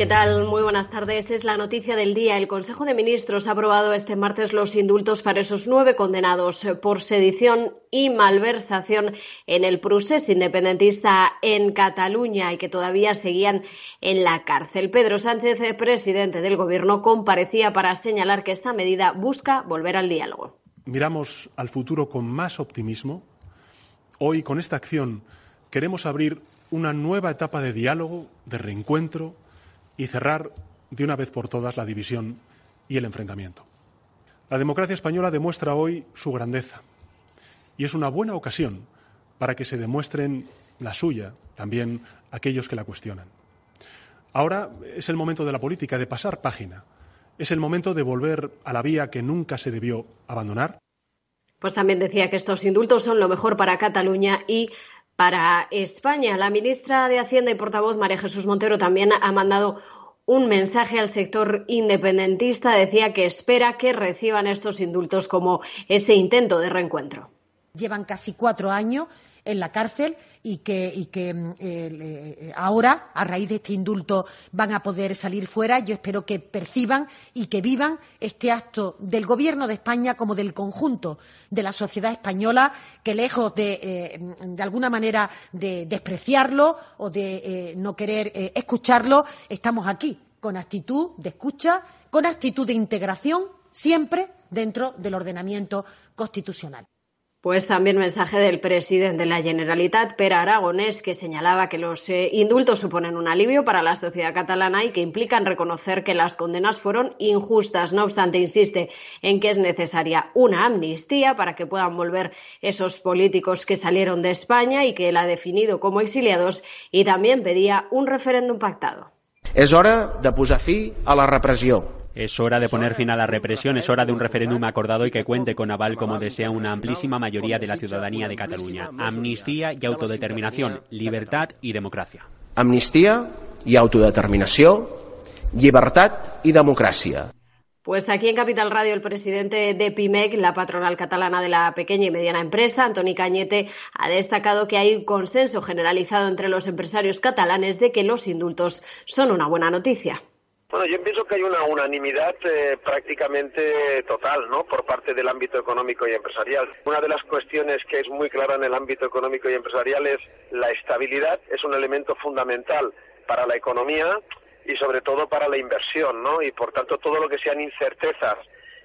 ¿Qué tal? Muy buenas tardes. Es la noticia del día. El Consejo de Ministros ha aprobado este martes los indultos para esos nueve condenados por sedición y malversación en el procés independentista en Cataluña y que todavía seguían en la cárcel. Pedro Sánchez, presidente del Gobierno, comparecía para señalar que esta medida busca volver al diálogo. Miramos al futuro con más optimismo. Hoy, con esta acción, queremos abrir una nueva etapa de diálogo, de reencuentro, y cerrar de una vez por todas la división y el enfrentamiento. La democracia española demuestra hoy su grandeza y es una buena ocasión para que se demuestren la suya también aquellos que la cuestionan. Ahora es el momento de la política, de pasar página. Es el momento de volver a la vía que nunca se debió abandonar. Pues también decía que estos indultos son lo mejor para Cataluña y para España. La ministra de Hacienda y portavoz, María Jesús Montero, también ha mandado un mensaje al sector independentista. Decía que espera que reciban estos indultos como ese intento de reencuentro. Llevan casi cuatro años en la cárcel y que, mm, eh, ahora, a raíz de este indulto, van a poder salir fuera. Yo espero que perciban y que vivan este acto del Gobierno de España como del conjunto de la sociedad española, que lejos de, eh, de alguna manera, de despreciarlo o de eh, no querer escucharlo, estamos aquí con actitud de escucha, con actitud de integración, siempre dentro del ordenamiento constitucional. Pues también mensaje del presidente de la Generalitat, Pera Aragonés, que señalaba que los eh, indultos suponen un alivio para la sociedad catalana y que implican reconocer que las condenas fueron injustas. No obstante, insiste en que es necesaria una amnistía para que puedan volver esos políticos que salieron de España y que él ha definido como exiliados y también pedía un referéndum pactado. Es hora de posar a la represión. Es hora de poner fin a la represión, es hora de un referéndum acordado y que cuente con aval como desea una amplísima mayoría de la ciudadanía de Cataluña. Amnistía y autodeterminación, libertad y democracia. Amnistía y autodeterminación, libertad y democracia. Pues aquí en Capital Radio el presidente de PIMEC, la patronal catalana de la pequeña y mediana empresa, Antoni Cañete, ha destacado que hay un consenso generalizado entre los empresarios catalanes de que los indultos son una buena noticia. Bueno, yo pienso que hay una unanimidad eh, prácticamente total, ¿no? Por parte del ámbito económico y empresarial. Una de las cuestiones que es muy clara en el ámbito económico y empresarial es la estabilidad. Es un elemento fundamental para la economía y sobre todo para la inversión, ¿no? Y por tanto todo lo que sean incertezas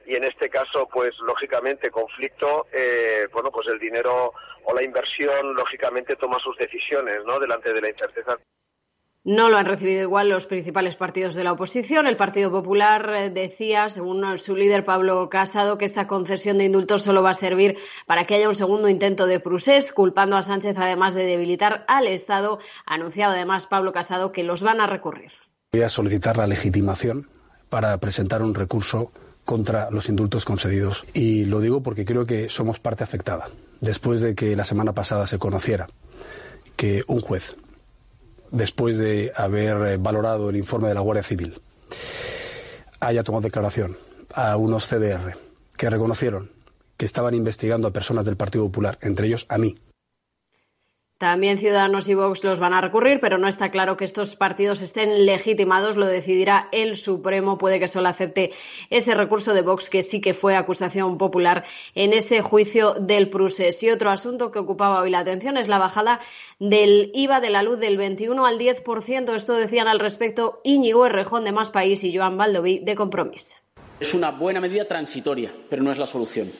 y en este caso, pues lógicamente conflicto, eh, bueno, pues el dinero o la inversión lógicamente toma sus decisiones, ¿no? Delante de la incerteza. No lo han recibido igual los principales partidos de la oposición. El Partido Popular eh, decía, según su líder Pablo Casado, que esta concesión de indultos solo va a servir para que haya un segundo intento de Prusés, culpando a Sánchez además de debilitar al Estado. Ha anunciado además Pablo Casado que los van a recurrir. Voy a solicitar la legitimación para presentar un recurso contra los indultos concedidos. Y lo digo porque creo que somos parte afectada. Después de que la semana pasada se conociera que un juez después de haber eh, valorado el informe de la Guardia Civil, haya tomado declaración a unos CDR que reconocieron que estaban investigando a personas del Partido Popular, entre ellos a mí, también Ciudadanos y Vox los van a recurrir, pero no está claro que estos partidos estén legitimados. Lo decidirá el Supremo. Puede que solo acepte ese recurso de Vox, que sí que fue acusación popular en ese juicio del Prusés. Y otro asunto que ocupaba hoy la atención es la bajada del IVA de la luz del 21 al 10%. Esto decían al respecto Íñigo Errejón de Más País y Joan Baldoví de Compromís. Es una buena medida transitoria, pero no es la solución.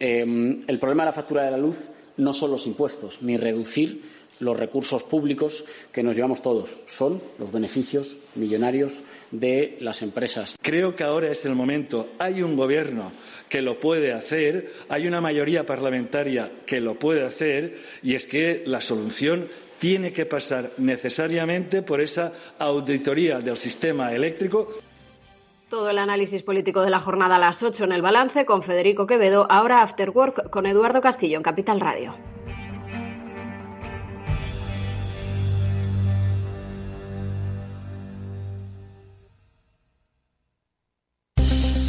Eh, el problema de la factura de la luz no son los impuestos, ni reducir los recursos públicos que nos llevamos todos, son los beneficios millonarios de las empresas. Creo que ahora es el momento. Hay un gobierno que lo puede hacer, hay una mayoría parlamentaria que lo puede hacer y es que la solución tiene que pasar necesariamente por esa auditoría del sistema eléctrico. Todo el análisis político de la jornada a las 8 en el balance con Federico Quevedo, ahora After Work con Eduardo Castillo en Capital Radio.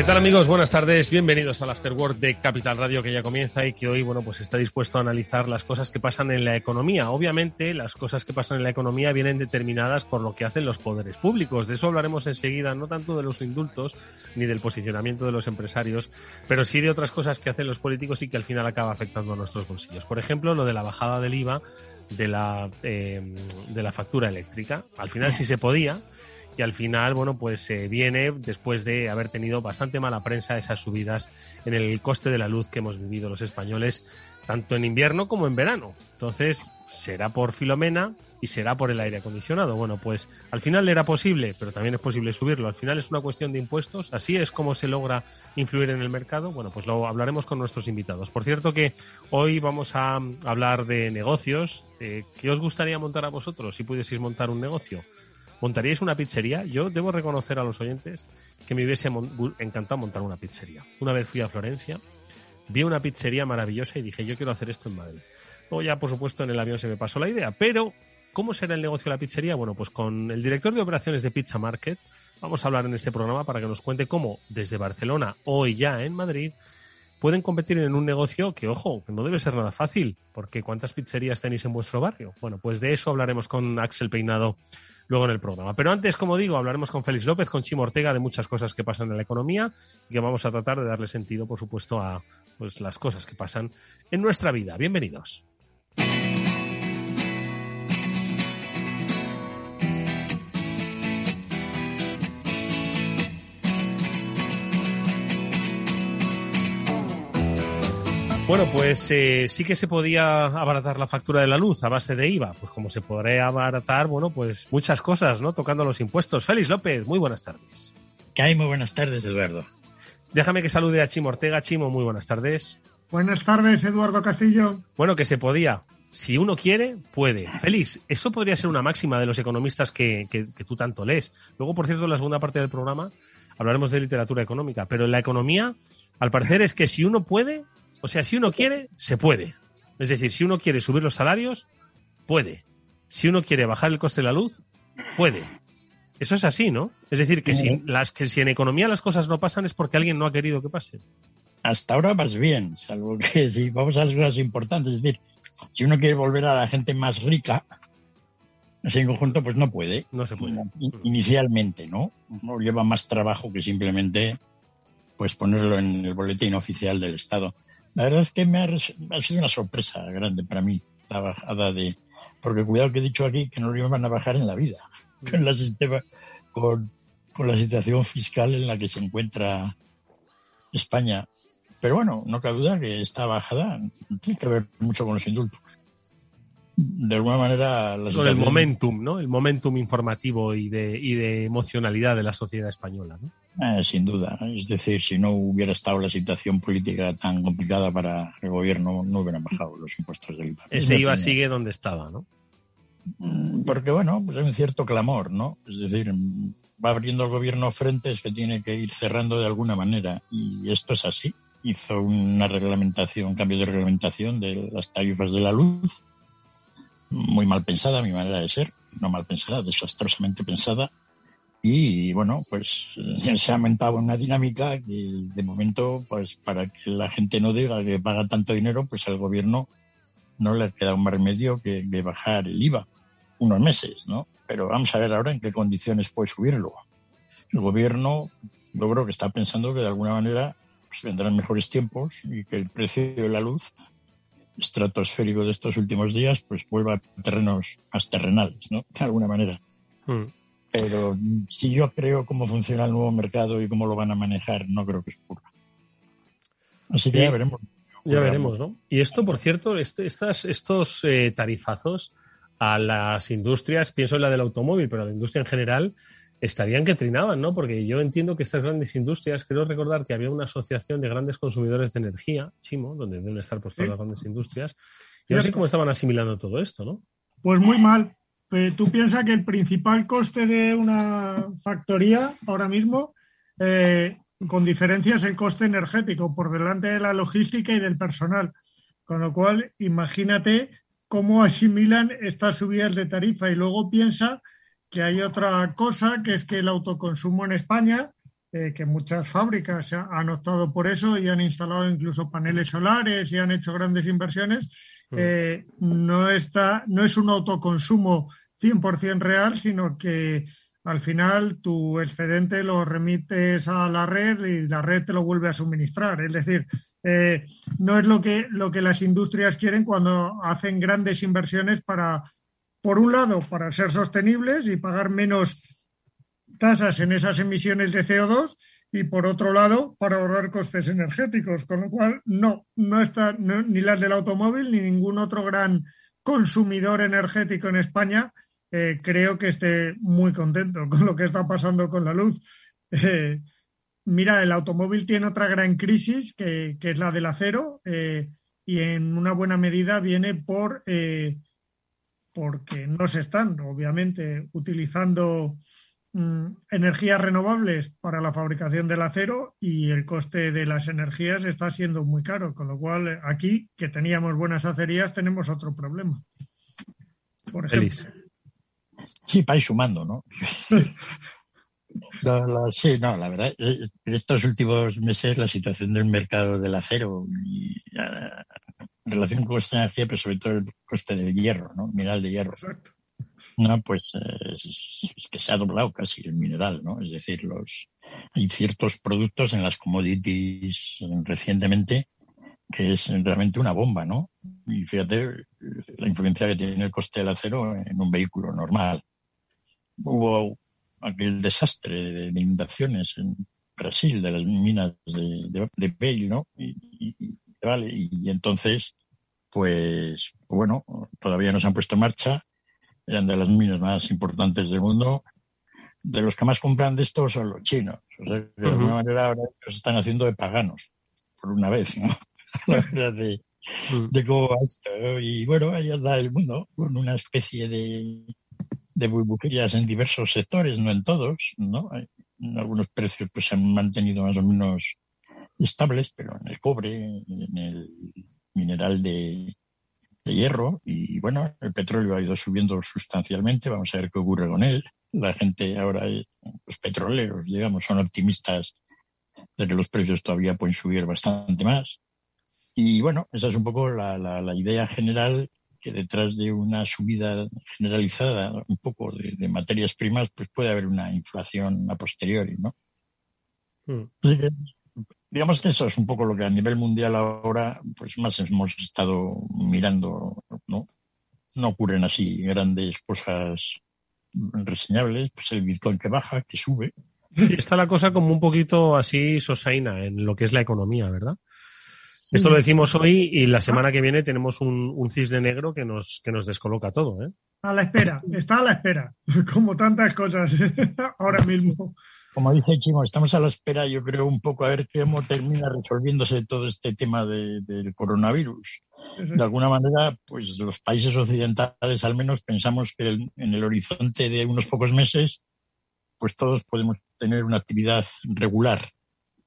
¿Qué tal amigos? Buenas tardes, bienvenidos al Afterwork de Capital Radio que ya comienza y que hoy, bueno, pues está dispuesto a analizar las cosas que pasan en la economía. Obviamente, las cosas que pasan en la economía vienen determinadas por lo que hacen los poderes públicos. De eso hablaremos enseguida, no tanto de los indultos ni del posicionamiento de los empresarios, pero sí de otras cosas que hacen los políticos y que al final acaba afectando a nuestros bolsillos. Por ejemplo, lo de la bajada del IVA de la, eh, de la factura eléctrica. Al final sí se podía, y al final, bueno, pues se viene después de haber tenido bastante mala prensa esas subidas en el coste de la luz que hemos vivido los españoles, tanto en invierno como en verano. Entonces, será por Filomena y será por el aire acondicionado. Bueno, pues al final era posible, pero también es posible subirlo. Al final es una cuestión de impuestos, así es como se logra influir en el mercado. Bueno, pues lo hablaremos con nuestros invitados. Por cierto que hoy vamos a hablar de negocios. Eh, ¿Qué os gustaría montar a vosotros si pudieseis montar un negocio? ¿Montaríais una pizzería? Yo debo reconocer a los oyentes que me hubiese encantado montar una pizzería. Una vez fui a Florencia, vi una pizzería maravillosa y dije, yo quiero hacer esto en Madrid. Luego ya, por supuesto, en el avión se me pasó la idea, pero ¿cómo será el negocio de la pizzería? Bueno, pues con el director de operaciones de Pizza Market vamos a hablar en este programa para que nos cuente cómo desde Barcelona, hoy ya en Madrid, pueden competir en un negocio que, ojo, no debe ser nada fácil, porque ¿cuántas pizzerías tenéis en vuestro barrio? Bueno, pues de eso hablaremos con Axel Peinado luego en el programa. Pero antes, como digo, hablaremos con Félix López, con Chimo Ortega de muchas cosas que pasan en la economía y que vamos a tratar de darle sentido, por supuesto, a pues, las cosas que pasan en nuestra vida. Bienvenidos. Bueno, pues eh, sí que se podía abaratar la factura de la luz a base de IVA. Pues como se podría abaratar, bueno, pues muchas cosas, ¿no? Tocando los impuestos. Félix López, muy buenas tardes. ¿Qué hay? Muy buenas tardes, Eduardo. Déjame que salude a Chimo Ortega. Chimo, muy buenas tardes. Buenas tardes, Eduardo Castillo. Bueno, que se podía. Si uno quiere, puede. Félix, eso podría ser una máxima de los economistas que, que, que tú tanto lees. Luego, por cierto, en la segunda parte del programa hablaremos de literatura económica. Pero en la economía, al parecer, es que si uno puede, o sea, si uno quiere, se puede. Es decir, si uno quiere subir los salarios, puede. Si uno quiere bajar el coste de la luz, puede. Eso es así, ¿no? Es decir, que, si, las, que si en economía las cosas no pasan es porque alguien no ha querido que pasen. Hasta ahora vas bien, salvo que si vamos a las cosas importantes, es decir, si uno quiere volver a la gente más rica, en conjunto, pues no puede. No se puede. Inicialmente, ¿no? No lleva más trabajo que simplemente pues ponerlo en el boletín oficial del Estado. La verdad es que me ha, sido una sorpresa grande para mí la bajada de... Porque cuidado que he dicho aquí que no lo iban a bajar en la vida con la, sistema, con, con la situación fiscal en la que se encuentra España. Pero bueno, no cabe duda que esta bajada tiene que ver mucho con los indultos. De alguna manera... con el momentum, ¿no? El momentum informativo y de, y de emocionalidad de la sociedad española, ¿no? Eh, sin duda. Es decir, si no hubiera estado la situación política tan complicada para el gobierno, no hubieran bajado los impuestos del IVA. Ese IVA sigue donde estaba, ¿no? Mm, porque, bueno, pues hay un cierto clamor, ¿no? Es decir, va abriendo el gobierno frentes que tiene que ir cerrando de alguna manera. Y esto es así. Hizo una reglamentación, un cambio de reglamentación de las tarifas de la luz, muy mal pensada, mi manera de ser, no mal pensada, desastrosamente pensada, y bueno, pues se ha aumentado una dinámica que de momento, pues para que la gente no diga que paga tanto dinero, pues al gobierno no le queda un más remedio que, bajar el IVA unos meses, ¿no? Pero vamos a ver ahora en qué condiciones puede subirlo. El gobierno, yo creo que está pensando que de alguna manera pues, vendrán mejores tiempos y que el precio de la luz estratosférico de estos últimos días, pues vuelva a terrenos más terrenales, ¿no? De alguna manera. Hmm. Pero si yo creo cómo funciona el nuevo mercado y cómo lo van a manejar, no creo que ocurra. Así que ya veremos. Ya veremos, ¿no? Y esto, por cierto, este, estas, estos eh, tarifazos a las industrias, pienso en la del automóvil, pero a la industria en general, estarían que trinaban, ¿no? Porque yo entiendo que estas grandes industrias, creo recordar que había una asociación de grandes consumidores de energía, Chimo, donde deben estar pues, todas las grandes industrias, y no sé cómo estaban asimilando todo esto, ¿no? Pues muy mal. Tú piensas que el principal coste de una factoría ahora mismo, eh, con diferencia, es el coste energético, por delante de la logística y del personal. Con lo cual, imagínate cómo asimilan estas subidas de tarifa y luego piensa que hay otra cosa, que es que el autoconsumo en España, eh, que muchas fábricas han optado por eso y han instalado incluso paneles solares y han hecho grandes inversiones, mm. eh, no, está, no es un autoconsumo 100% real, sino que al final tu excedente lo remites a la red y la red te lo vuelve a suministrar. Es decir, eh, no es lo que, lo que las industrias quieren cuando hacen grandes inversiones para por un lado, para ser sostenibles y pagar menos tasas en esas emisiones de CO2 y por otro lado, para ahorrar costes energéticos, con lo cual no, no está ni las del automóvil ni ningún otro gran consumidor energético en España eh, creo que esté muy contento con lo que está pasando con la luz. Eh, mira, el automóvil tiene otra gran crisis que, es la del acero eh, y en una buena medida viene por porque no se están, obviamente, utilizando mm, energías renovables para la fabricación del acero y el coste de las energías está siendo muy caro, con lo cual aquí, que teníamos buenas acerías, tenemos otro problema. Por ejemplo. Sí, para ir sumando, ¿no? sí, no, la verdad, eh, en estos últimos meses la situación del mercado del acero y, en relación con esta energía, pero sobre todo el coste del hierro, ¿no? Mineral de hierro. No, pues eh, es, que se ha doblado casi el mineral, ¿no? Es decir, los hay ciertos productos en las commodities recientemente que es realmente una bomba, ¿no? Y fíjate la influencia que tiene el coste del acero en un vehículo normal. Hubo aquel desastre de, inundaciones en Brasil, de las minas de, de, Bale, ¿no? Y, vale, y entonces pues bueno, todavía no se han puesto en marcha, eran de las minas más importantes del mundo. De los que más compran de esto son los chinos. O sea, de alguna manera ahora se están haciendo de paganos, por una vez, ¿no? de, mm. de cómo va esto. Y bueno, ahí anda el mundo, con una especie de, de burbujerías en diversos sectores, no en todos, ¿no? En algunos precios pues se han mantenido más o menos estables, pero en el cobre, en el mineral de, hierro y bueno, el petróleo ha ido subiendo sustancialmente, vamos a ver qué ocurre con él. La gente ahora, los petroleros, digamos, son optimistas de que los precios todavía pueden subir bastante más. Y bueno, esa es un poco la, la, idea general que detrás de una subida generalizada un poco de, materias primas, pues puede haber una inflación a posteriori, ¿no? Hmm digamos que eso es un poco lo que a nivel mundial ahora, pues más hemos estado mirando, ¿no? No ocurren así grandes cosas reseñables, pues el Bitcoin que baja, que sube. Sí, está la cosa como un poquito así sosaina en lo que es la economía, ¿verdad? Esto lo decimos hoy y la semana que viene tenemos un, un cisne negro que nos, que nos descoloca todo, ¿eh? A la espera, está a la espera, como tantas cosas ahora mismo como dice Chimo, estamos a la espera, yo creo, un poco a ver cómo termina resolviéndose todo este tema del coronavirus. De alguna manera, pues los países occidentales al menos pensamos que en el horizonte de unos pocos meses, pues todos podemos tener una actividad regular.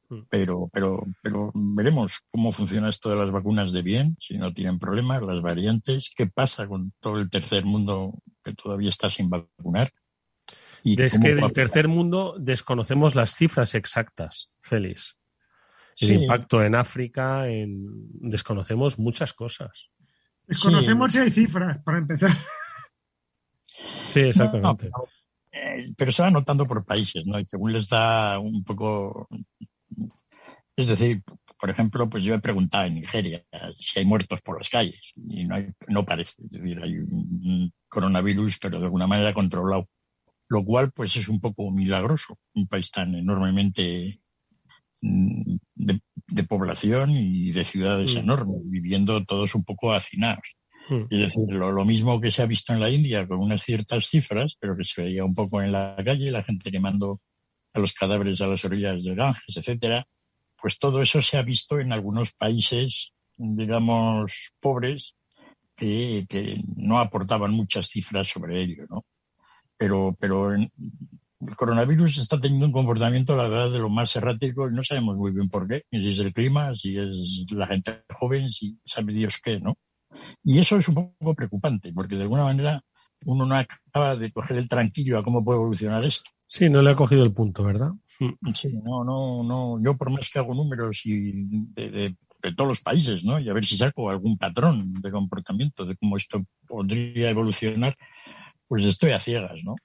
Mm. Pero, pero, pero veremos cómo funciona esto de las vacunas de bien, si no tienen problemas, las variantes, qué pasa con todo el tercer mundo que todavía está sin vacunar es que del tercer mundo desconocemos las cifras exactas, Félix. El impacto en África, en... desconocemos muchas cosas. Desconocemos si hay cifras, para empezar. Sí, exactamente. Eh, pero, se va notando por países, ¿no? Y según les da un poco. Es decir, por ejemplo, pues yo he preguntado en Nigeria si hay muertos por las calles y no, hay, no parece. Es decir, hay un coronavirus, pero de alguna manera controlado. Lo cual, pues es un poco milagroso. Un país tan enormemente mm, de, población y de ciudades mm. enormes, viviendo todos un poco hacinados. Mm. Es decir, lo, mismo que se ha visto en la India con unas ciertas cifras, pero que se veía un poco en la calle, la gente quemando a los cadáveres a las orillas de Ganges, etcétera, pues todo eso se ha visto en algunos países, digamos, pobres, que, no aportaban muchas cifras sobre ello, ¿no? Pero, pero el coronavirus está teniendo un comportamiento, la verdad, de lo más errático y no sabemos muy bien por qué, si es el clima, si es la gente joven, si sabe Dios qué, ¿no? Y eso es un poco preocupante, porque de alguna manera uno no acaba de coger el tranquilo a cómo puede evolucionar esto. Sí, no le ha cogido el punto, ¿verdad? Mm. Sí, no, no, no. Yo por más que hago números y de, todos los países, ¿no? Y a ver si saco algún patrón de comportamiento de cómo esto podría evolucionar, pues estoy a ciegas, ¿no?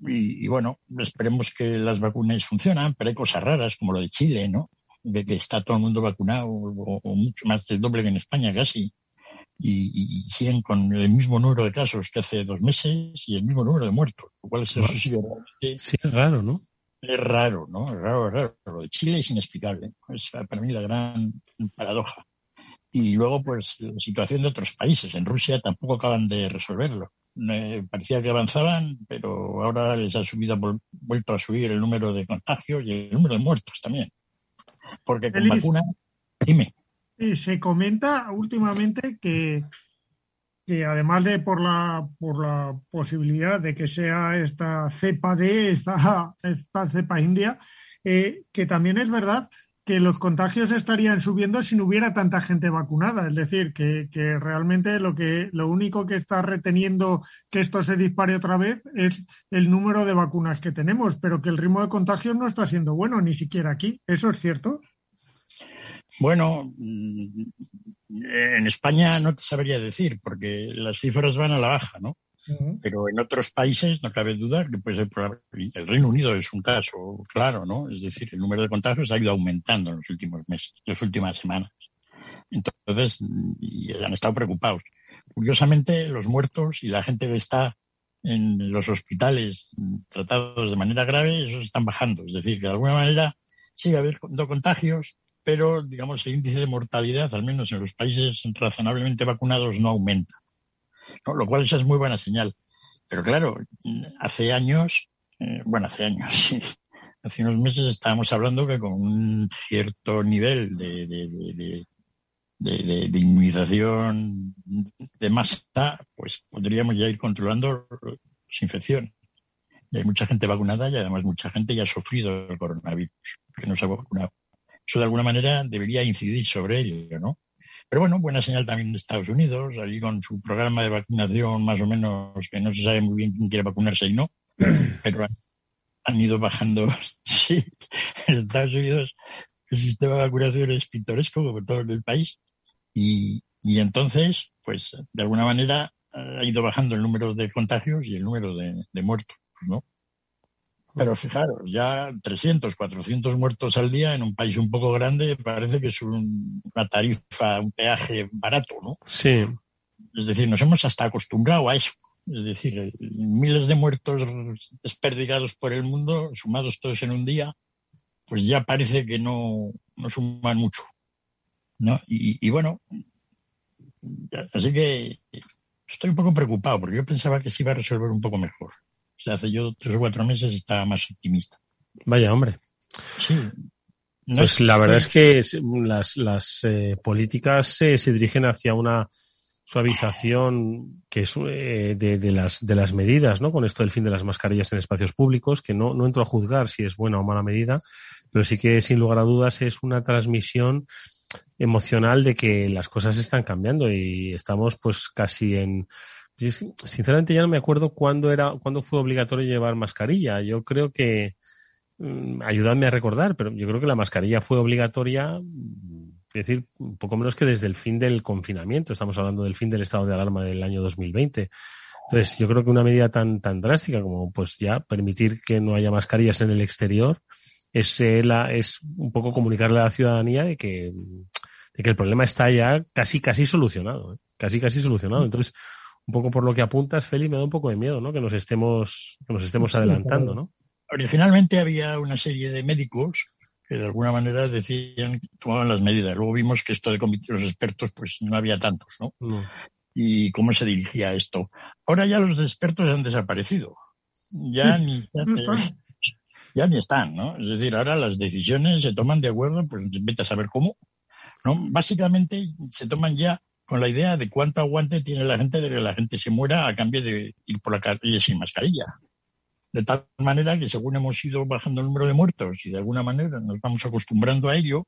Y, bueno, esperemos que las vacunas funcionan, pero hay cosas raras como lo de Chile, ¿no? De que está todo el mundo vacunado o, o mucho más del doble que en España casi y, siguen con el mismo número de casos que hace dos meses y el mismo número de muertos, lo cual es, eso sí, sí, es raro, ¿no? Es raro, ¿no? Es raro, es raro. Lo de Chile es inexplicable. Es para mí la gran paradoja. Y luego, pues, la situación de otros países. En Rusia tampoco acaban de resolverlo. Parecía que avanzaban, pero ahora les ha subido, vuelto a subir el número de contagios y el número de muertos también. Porque con vacuna, dime. Eh, se comenta últimamente que, que además de por la, por la posibilidad de que sea esta cepa de esta, esta cepa india, eh, que también es verdad que los contagios estarían subiendo si no hubiera tanta gente vacunada. Es decir, que, realmente lo, lo único que está reteniendo que esto se dispare otra vez es el número de vacunas que tenemos, pero que el ritmo de contagios no está siendo bueno, ni siquiera aquí. ¿Eso es cierto? Bueno, mm, en España no te sabría decir, porque las cifras van a la baja, ¿no? Pero en otros países no cabe dudar que puede ser El Reino Unido es un caso claro, ¿no? Es decir, el número de contagios ha ido aumentando en los últimos meses, en las últimas semanas. Entonces, y han estado preocupados. Curiosamente, los muertos y la gente que está en los hospitales tratados de manera grave, esos están bajando. Es decir, que de alguna manera sigue habiendo contagios, pero digamos el índice de mortalidad, al menos en los países razonablemente vacunados, no aumenta. Lo cual esa es muy buena señal. Pero claro, hace años, eh, bueno, hace años, hace unos meses estábamos hablando que con un cierto nivel de, de, de, inmunización de masa, pues podríamos ya ir controlando las infecciones. Y hay mucha gente vacunada y además mucha gente ya ha sufrido el coronavirus, que no se ha vacunado. Eso de alguna manera debería incidir sobre ello, ¿no? Pero bueno, buena señal también de Estados Unidos, allí con su programa de vacunación más o menos que no se sabe muy bien quién quiere vacunarse y no, pero han ido bajando. Sí, en Estados Unidos el sistema de vacunación es pintoresco como todo el país y, y entonces, pues de alguna manera ha ido bajando el número de contagios y el número de, de muertos, ¿no? Pero fijaros, ya 300, 400 muertos al día en un país un poco grande parece que es una tarifa, un peaje barato, ¿no? Sí. Es decir, nos hemos hasta acostumbrado a eso. Es decir, miles de muertos desperdigados por el mundo, sumados todos en un día, pues ya parece que no, no suman mucho. ¿no? Y, y bueno, así que estoy un poco preocupado porque yo pensaba que se iba a resolver un poco mejor hace yo tres o cuatro meses estaba más optimista. Vaya, hombre. Sí. pues la verdad es que las, las eh, políticas se, se dirigen hacia una suavización que es eh, de, de, las, de las medidas, ¿no? Con esto del fin de las mascarillas en espacios públicos, que no, no entro a juzgar si es buena o mala medida, pero sí que sin lugar a dudas es una transmisión emocional de que las cosas están cambiando y estamos pues casi en sinceramente ya no me acuerdo cuándo era, cuándo fue obligatorio llevar mascarilla. Yo creo que, mm, ayúdame a recordar, pero yo creo que la mascarilla fue obligatoria, mm, es decir, un poco menos que desde el fin del confinamiento. Estamos hablando del fin del estado de alarma del año 2020. Entonces, yo creo que una medida tan, tan drástica como pues ya permitir que no haya mascarillas en el exterior, es, eh, la, es un poco comunicarle a la ciudadanía de que, de que el problema está ya casi, casi solucionado, ¿eh? casi, casi solucionado. Entonces, un poco por lo que apuntas, Feli, me da un poco de miedo, ¿no? Que nos estemos, que nos estemos adelantando, ¿no? Originalmente había una serie de médicos que de alguna manera decían, tomaban las medidas. Luego vimos que esto de los expertos, pues no había tantos, ¿no? no. Y cómo se dirigía esto. Ahora ya los expertos han desaparecido. Ya ni, ya ni están, ¿no? Es decir, ahora las decisiones se toman de acuerdo, pues vete a saber cómo. ¿no? Básicamente se toman ya con la idea de cuánto aguante tiene la gente de que la gente se muera a cambio de ir por la calle sin mascarilla. De tal manera que según hemos ido bajando el número de muertos y de alguna manera nos vamos acostumbrando a ello,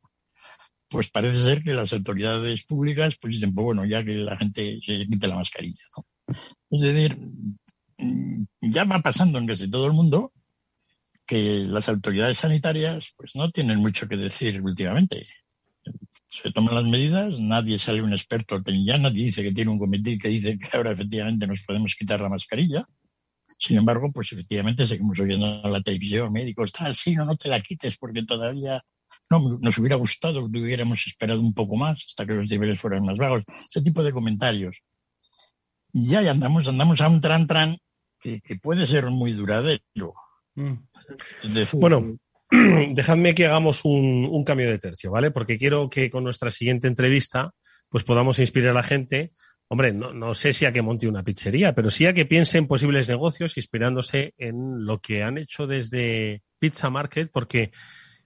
pues parece ser que las autoridades públicas pues dicen, pues bueno, ya que la gente se quite la mascarilla. Es decir, mm, ya va pasando en casi todo el mundo que las autoridades sanitarias pues no tienen mucho que decir últimamente. Se toman las medidas, nadie sale un experto, ya nadie dice que tiene un comité que dice que ahora efectivamente nos podemos quitar la mascarilla. Sin embargo, pues efectivamente seguimos oyendo en la televisión médicos, tal, sí, no, no te la quites porque todavía no, nos hubiera gustado que hubiéramos esperado un poco más hasta que los niveles fueran más bajos. Ese tipo de comentarios. Y ya andamos, andamos a un tran tran que puede ser muy duradero. Mm. Bueno, dejadme que hagamos un, cambio de tercio, ¿vale? Porque quiero que con nuestra siguiente entrevista pues podamos inspirar a la gente, hombre, no, sé si a que monte una pizzería, pero sí a que piense en posibles negocios inspirándose en lo que han hecho desde Pizza Market, porque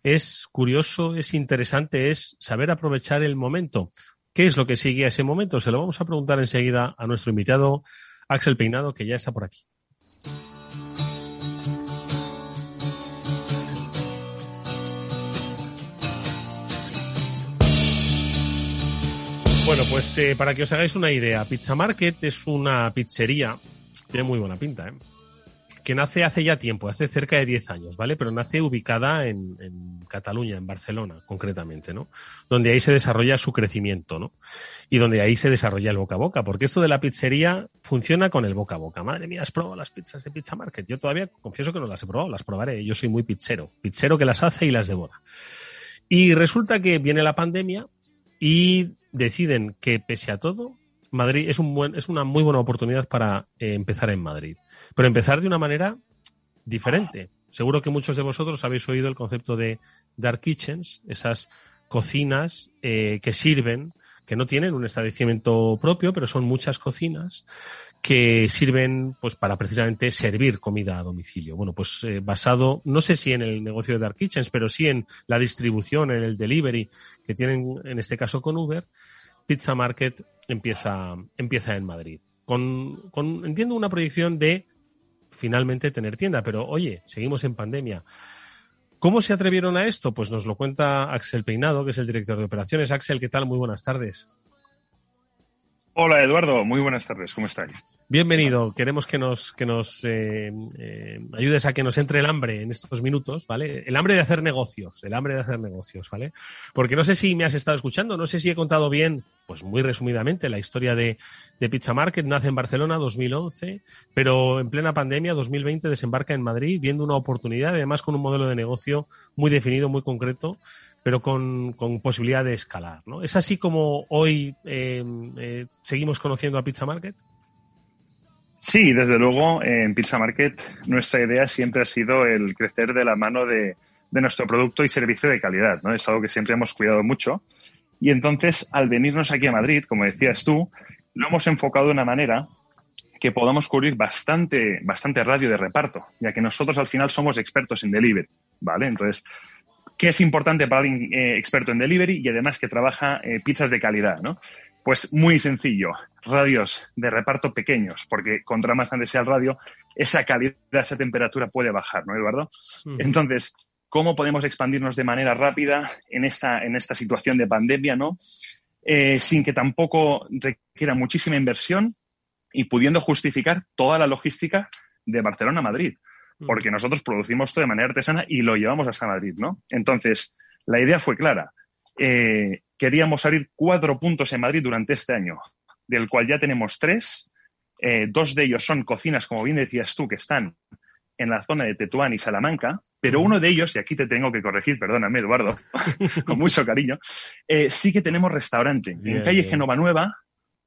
es curioso, es interesante, es saber aprovechar el momento. ¿Qué es lo que sigue a ese momento? Se lo vamos a preguntar enseguida a nuestro invitado Axel Peinado, que ya está por aquí. Bueno, pues eh, para que os hagáis una idea, Pizza Market es una pizzería, tiene muy buena pinta, ¿eh? que nace hace ya tiempo, hace cerca de 10 años, ¿vale? Pero nace ubicada en, en, Cataluña, en Barcelona, concretamente, ¿no? Donde ahí se desarrolla su crecimiento, ¿no? Y donde ahí se desarrolla el boca a boca, porque esto de la pizzería funciona con el boca a boca. Madre mía, ¿has probado las pizzas de Pizza Market? Yo todavía confieso que no las he probado, las probaré. Yo soy muy pizzero, pizzero que las hace y las devora. Y resulta que viene la pandemia y deciden que pese a todo, Madrid es, un buen, es una muy buena oportunidad para eh, empezar en Madrid. Pero empezar de una manera diferente. Seguro que muchos de vosotros habéis oído el concepto de dark kitchens, esas cocinas eh, que sirven, que no tienen un establecimiento propio, pero son muchas cocinas que sirven pues para precisamente servir comida a domicilio. Bueno, pues eh, basado, no sé si en el negocio de Dark Kitchens, pero sí en la distribución, en el delivery que tienen en este caso con Uber, Pizza Market empieza, empieza en Madrid. Con, con, entiendo una proyección de finalmente tener tienda, pero oye, seguimos en pandemia. ¿Cómo se atrevieron a esto? Pues nos lo cuenta Axel Peinado, que es el director de operaciones. Axel, ¿qué tal? Muy buenas tardes. Hola Eduardo, muy buenas tardes, ¿cómo estáis? Bienvenido. Queremos que nos, que nos eh, eh, ayudes a que nos entre el hambre en estos minutos, ¿vale? El hambre de hacer negocios, el hambre de hacer negocios, ¿vale? Porque no sé si me has estado escuchando, no sé si he contado bien, pues muy resumidamente, la historia de, de Pizza Market. Nace en Barcelona 2011, pero en plena pandemia 2020 desembarca en Madrid, viendo una oportunidad, además con un modelo de negocio muy definido, muy concreto pero con, posibilidad de escalar. ¿no? ¿Es así como hoy eh, seguimos conociendo a Pizza Market? Sí, desde luego, en Pizza Market nuestra idea siempre ha sido el crecer de la mano de, nuestro producto y servicio de calidad, ¿no? Es algo que siempre hemos cuidado mucho. Y entonces, al venirnos aquí a Madrid, como decías tú, lo hemos enfocado de una manera que podamos cubrir bastante, bastante radio de reparto, ya que nosotros al final somos expertos en delivery, ¿vale? Entonces, ¿qué es importante para alguien eh, experto en delivery y además que trabaja eh, pizzas de calidad, ¿no? Pues muy sencillo, radios de reparto pequeños, porque contra más grande sea el radio, esa calidad, esa temperatura puede bajar, ¿no, Eduardo? Entonces, ¿cómo podemos expandirnos de manera rápida en esta, en esta situación de pandemia, ¿no? Eh, sin que tampoco requiera muchísima inversión y pudiendo justificar toda la logística de Barcelona a Madrid, porque nosotros producimos esto de manera artesana y lo llevamos hasta Madrid, ¿no? Entonces, la idea fue clara. Eh, queríamos abrir cuatro puntos en Madrid durante este año, del cual ya tenemos tres. Eh, dos de ellos son cocinas, como bien decías tú, que están en la zona de Tetuán y Salamanca, pero uno de ellos, y aquí te tengo que corregir, perdóname, Eduardo, con mucho cariño, eh, sí que tenemos restaurante. en calle Genova Nueva,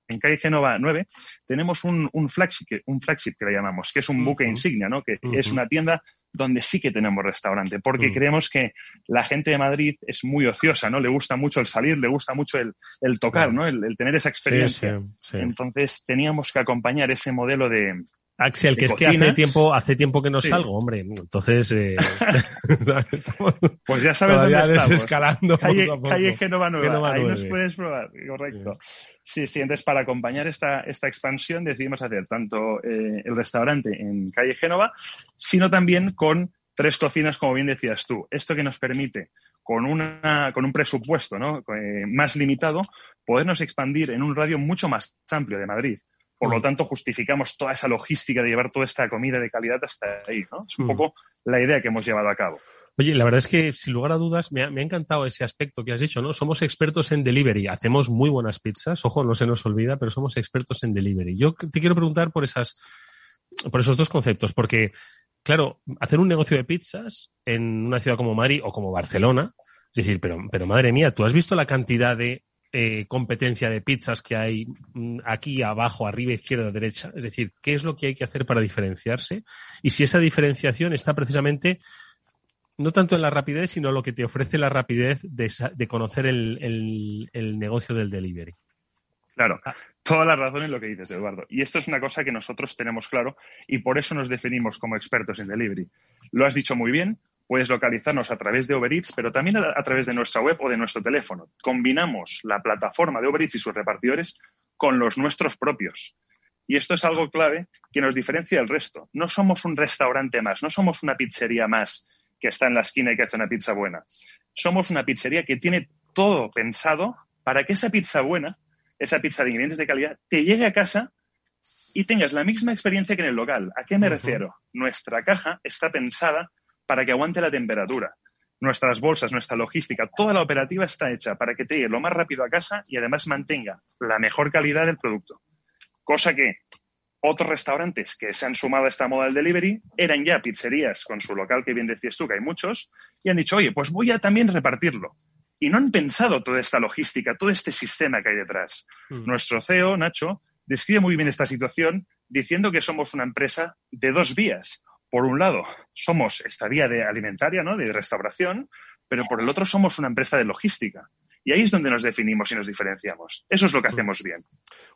en calle Genova 9, tenemos un, un, flagship, un flagship que le llamamos, que es un buque insignia, ¿no? que es una tienda donde sí que tenemos restaurante, porque creemos que la gente de Madrid es muy ociosa, ¿no? Le gusta mucho el salir, le gusta mucho el, el tocar, ¿no? El, tener esa experiencia. Entonces teníamos que acompañar ese modelo de, Axel, que es que hace tiempo, hace tiempo que no salgo, hombre. Entonces, eh, pues ya sabes dónde estamos. desescalando. Calle, calle Genova Nueva. Ahí nos puedes probar, correcto. Sí, sí. Entonces, para acompañar esta, esta expansión, decidimos hacer tanto eh, el restaurante en calle Génova, sino también con tres cocinas, como bien decías tú. Esto que nos permite, con, una, con un presupuesto ¿no? Eh, más limitado, podernos expandir en un radio mucho más amplio de Madrid. Por lo mm. tanto, justificamos toda esa logística de llevar toda esta comida de calidad hasta ahí. ¿no? Es un mm. poco la idea que hemos llevado a cabo. Oye, la verdad es que, sin lugar a dudas, me ha, encantado ese aspecto que has dicho, ¿no? Somos expertos en delivery, hacemos muy buenas pizzas, ojo, no se nos olvida, pero somos expertos en delivery. Yo te quiero preguntar por esas, por esos dos conceptos, porque, claro, hacer un negocio de pizzas en una ciudad como Madrid o como Barcelona, es decir, pero, pero madre mía, ¿tú has visto la cantidad de eh, competencia de pizzas que hay mm, aquí, abajo, arriba, izquierda, derecha. Es decir, ¿qué es lo que hay que hacer para diferenciarse? Y si esa diferenciación está precisamente no tanto en la rapidez, sino lo que te ofrece la rapidez de, conocer el, negocio del delivery. Claro, ah. toda la razón en lo que dices, Eduardo. Y esto es una cosa que nosotros tenemos claro y por eso nos definimos como expertos en delivery. Lo has dicho muy bien, puedes localizarnos a través de Uber Eats, pero también a, través de nuestra web o de nuestro teléfono. Combinamos la plataforma de Uber Eats y sus repartidores con los nuestros propios. Y esto es algo clave que nos diferencia del resto. No somos un restaurante más, no somos una pizzería más que está en la esquina y que hace una pizza buena. Somos una pizzería que tiene todo pensado para que esa pizza buena, esa pizza de ingredientes de calidad, te llegue a casa y tengas la misma experiencia que en el local. ¿A qué me refiero? Nuestra caja está pensada para que aguante la temperatura. Nuestras bolsas, nuestra logística, toda la operativa está hecha para que te llegue lo más rápido a casa y además mantenga la mejor calidad del producto. Cosa que otros restaurantes que se han sumado a esta moda del delivery eran ya pizzerías con su local, que bien decías tú, que hay muchos, y han dicho, oye, pues voy a también repartirlo. Y no han pensado toda esta logística, todo este sistema que hay detrás. Mm. Nuestro CEO, Nacho, describe muy bien esta situación diciendo que somos una empresa de dos vías por un lado, somos esta vía de alimentaria, ¿no? de restauración, pero por el otro somos una empresa de logística. Y ahí es donde nos definimos y nos diferenciamos. Eso es lo que hacemos bien.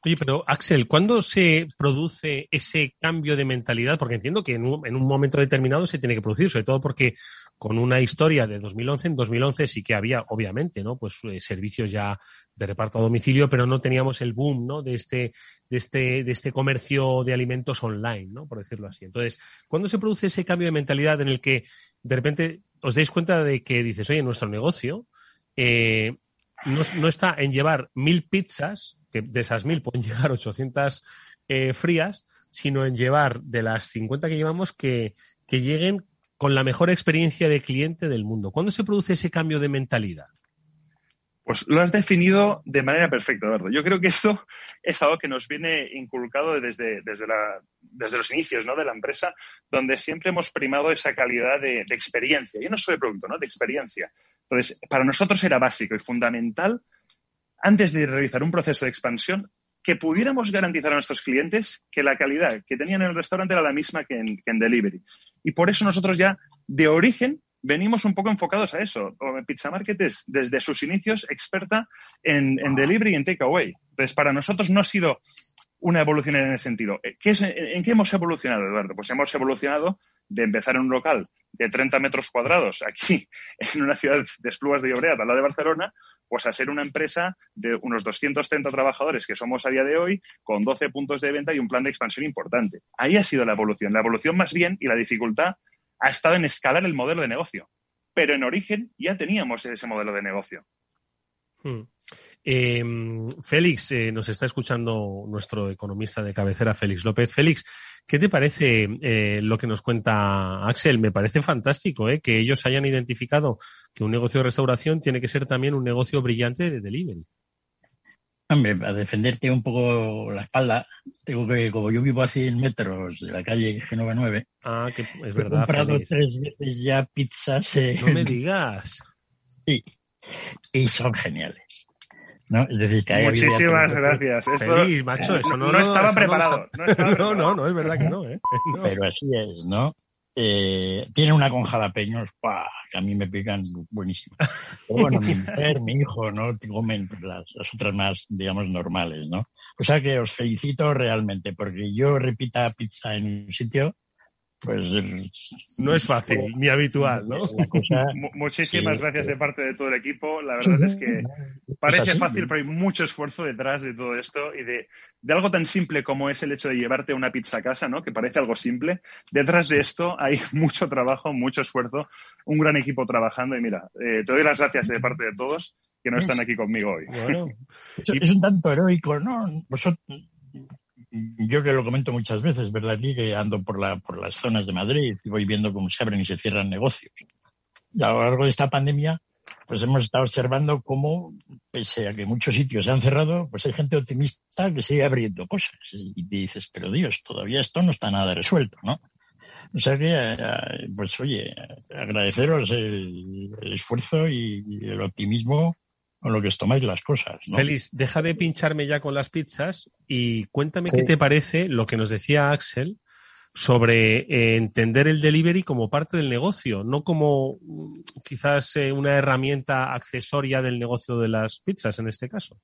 Oye, pero Axel, ¿cuándo se produce ese cambio de mentalidad? Porque entiendo que en un, momento determinado se tiene que producir, sobre todo porque con una historia de 2011, en 2011 sí que había, obviamente, ¿no? Pues eh, servicios ya de reparto a domicilio, pero no teníamos el boom, ¿no? De este, de este, de este comercio de alimentos online, ¿no? Por decirlo así. Entonces, ¿cuándo se produce ese cambio de mentalidad en el que de repente os dais cuenta de que dices, oye, nuestro negocio eh, no, está en llevar mil pizzas, que de esas mil pueden llegar 800 eh, frías, sino en llevar de las 50 que llevamos que, que lleguen con la mejor experiencia de cliente del mundo. ¿Cuándo se produce ese cambio de mentalidad? Pues lo has definido de manera perfecta, Eduardo. Yo creo que esto es algo que nos viene inculcado desde, desde, la, desde los inicios ¿no? de la empresa, donde siempre hemos primado esa calidad de, de experiencia. Yo no soy de producto, ¿no? de experiencia. Entonces, para nosotros era básico y fundamental, antes de realizar un proceso de expansión, que pudiéramos garantizar a nuestros clientes que la calidad que tenían en el restaurante era la misma que en, que en delivery. Y por eso nosotros ya, de origen, venimos un poco enfocados a eso. Pizza Market es, desde sus inicios, experta en, en delivery y en takeaway. Entonces, para nosotros no ha sido una evolución en ese sentido. ¿Qué es, ¿En qué hemos evolucionado, Eduardo? Pues hemos evolucionado de empezar en un local de 30 metros cuadrados aquí en una ciudad de Esplugas de Llobregat, al lado de Barcelona, pues a ser una empresa de unos 230 trabajadores que somos a día de hoy, con 12 puntos de venta y un plan de expansión importante. Ahí ha sido la evolución. La evolución más bien y la dificultad ha estado en escalar el modelo de negocio. Pero en origen ya teníamos ese modelo de negocio. Hmm. Eh, Félix, eh, nos está escuchando nuestro economista de cabecera, Félix López. Félix, ¿qué te parece eh, lo que nos cuenta Axel? Me parece fantástico que ellos hayan identificado que un negocio de restauración tiene que ser también un negocio brillante de delivery. Hombre, para defenderte un poco la espalda, tengo que, como yo vivo a 100 metros de la calle Genova 9, ah, que es verdad, he comprado tres veces ya pizzas. No me digas. Sí, y son geniales. ¿No? Es decir, que hay Muchísimas gracias. Esto Feliz, macho, eso no, no, estaba, preparado. No, no, no, es verdad que no. ¿eh? Pero así es, ¿no? Eh, tiene una con jalapeños, que a mí me pican buenísimo. Pero bueno, mi mujer, mi hijo, ¿no? Comen las, las otras más, digamos, normales, ¿no? O sea que os felicito realmente, porque yo repita pizza en un sitio pues no es fácil ni habitual, ¿no? Muchísimas gracias de parte de todo el equipo. La verdad es que parece fácil, pero hay mucho esfuerzo detrás de todo esto y de, algo tan simple como es el hecho de llevarte una pizza a casa, ¿no? Que parece algo simple. Detrás de esto hay mucho trabajo, mucho esfuerzo, un gran equipo trabajando y mira, eh, te doy las gracias de parte de todos que no están aquí conmigo hoy. Bueno, es un tanto heroico, ¿no? Vosotros yo que lo comento muchas veces, ¿verdad? Aquí que ando por, la, por las zonas de Madrid y voy viendo cómo se abren y se cierran negocios. Y a lo largo de esta pandemia, pues hemos estado observando cómo, pese a que muchos sitios se han cerrado, pues hay gente optimista que sigue abriendo cosas. Y dices, pero Dios, todavía esto no está nada resuelto, ¿no? O sea que, eh, pues oye, agradeceros el, esfuerzo y el optimismo con lo que os tomáis las cosas. ¿no? Félix, deja de pincharme ya con las pizzas y cuéntame qué te parece lo que nos decía Axel sobre eh, entender el delivery como parte del negocio, no como mm, quizás eh, una herramienta accesoria del negocio de las pizzas en este caso.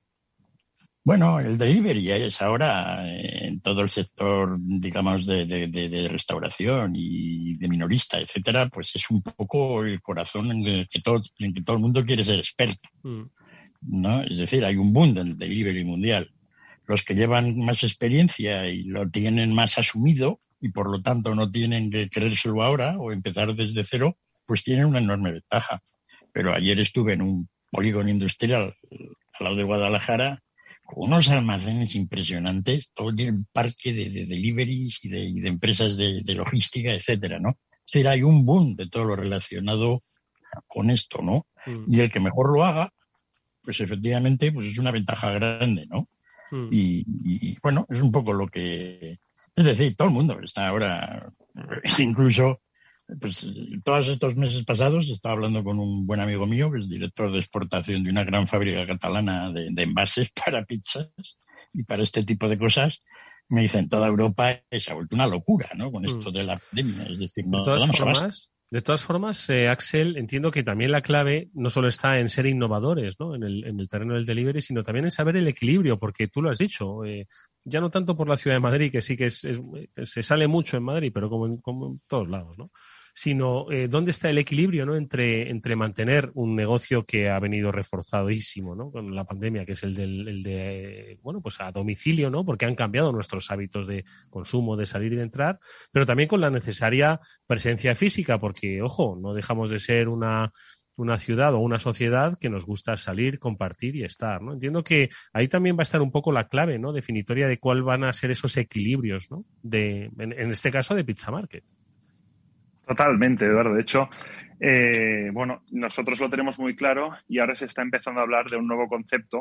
Bueno, el delivery es ahora eh, en todo el sector, digamos, de, restauración y de minorista, etcétera, pues es un poco el corazón en el que todo, en que todo el mundo quiere ser experto. Mm. ¿No? Es decir, hay un boom del delivery mundial. Los que llevan más experiencia y lo tienen más asumido y por lo tanto no tienen que creérselo ahora o empezar desde cero, pues tienen una enorme ventaja. Pero ayer estuve en un polígono industrial al lado de Guadalajara con unos almacenes impresionantes, todo el parque de, deliveries y de, empresas de, logística, etcétera, ¿no? Es decir, hay un boom de todo lo relacionado con esto, ¿no? Mm. Y el que mejor lo haga, pues efectivamente pues es una ventaja grande, ¿no? Hmm. Y, bueno, es un poco lo que... Es decir, todo el mundo está ahora, incluso, pues todos estos meses pasados estaba hablando con un buen amigo mío, que es director de exportación de una gran fábrica catalana de, envases para pizzas y para este tipo de cosas. Me dice, en toda Europa se ha vuelto una locura, ¿no? Con hmm. esto de la pandemia. Es decir, no, de todas formas, eh, Axel, entiendo que también la clave no solo está en ser innovadores ¿no? en, el, en el terreno del delivery, sino también en saber el equilibrio, porque tú lo has dicho, eh, ya no tanto por la ciudad de Madrid, que sí que es, se sale mucho en Madrid, pero como en, como en todos lados, ¿no? Sino eh, dónde está el equilibrio ¿no? entre, entre mantener un negocio que ha venido reforzadísimo ¿no? con la pandemia, que es el, del, el de, bueno, pues a domicilio, ¿no? porque han cambiado nuestros hábitos de consumo, de salir y de entrar, pero también con la necesaria presencia física, porque, ojo, no dejamos de ser una, una ciudad o una sociedad que nos gusta salir, compartir y estar, ¿no? Entiendo que ahí también va a estar un poco la clave, ¿no? Definitoria de cuál van a ser esos equilibrios, ¿no? De, en este caso de Pizza Market. Totalmente, Eduardo. De hecho, eh, bueno, nosotros lo tenemos muy claro y ahora se está empezando a hablar de un nuevo concepto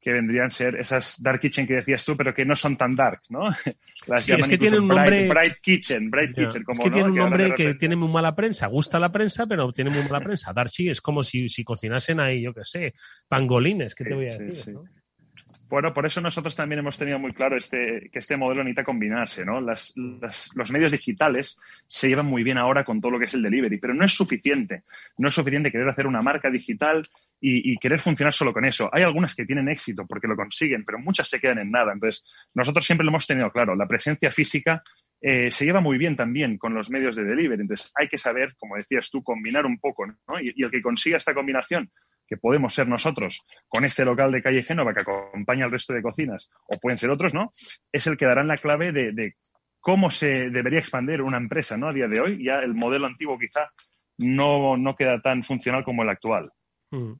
que vendrían a ser esas dark kitchen que decías tú, pero que no son tan dark, ¿no? Las es que tienen un nombre... Bright, kitchen, bright kitchen, como es que tiene un nombre que tiene muy mala prensa. Gusta la prensa, pero tiene muy mala prensa. Dark es como si, si cocinasen ahí, yo qué sé, pangolines, ¿qué te voy a decir? Bueno, por eso nosotros también hemos tenido muy claro este, que este modelo necesita combinarse, ¿no? los medios digitales se llevan muy bien ahora con todo lo que es el delivery, pero no es suficiente. No es suficiente querer hacer una marca digital y, querer funcionar solo con eso. Hay algunas que tienen éxito porque lo consiguen, pero muchas se quedan en nada. Entonces, nosotros siempre lo hemos tenido claro. La presencia física eh, se lleva muy bien también con los medios de delivery. Entonces, hay que saber, como decías tú, combinar un poco, ¿no? y el que consiga esta combinación que podemos ser nosotros con este local de calle Génova que acompaña al resto de cocinas, o pueden ser otros, ¿no? Es el que dará la clave de, cómo se debería expandir una empresa, ¿no? A día de hoy, ya el modelo antiguo quizá no, queda tan funcional como el actual. Hmm.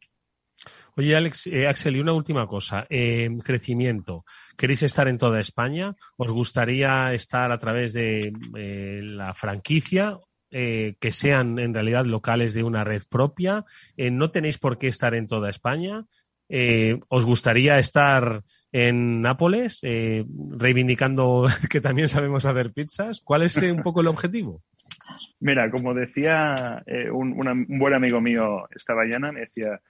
Oye, Alex, eh, Axel, y una última cosa. Eh, crecimiento. ¿Queréis estar en toda España? ¿Os gustaría estar a través de eh, la franquicia eh, que sean en realidad locales de una red propia. Eh, no tenéis por qué estar en toda España. Eh, ¿Os gustaría estar en Nápoles, reivindicando que también sabemos hacer pizzas. ¿Cuál es un poco el objetivo? Mira, como decía un, un, buen amigo mío esta mañana, me decía,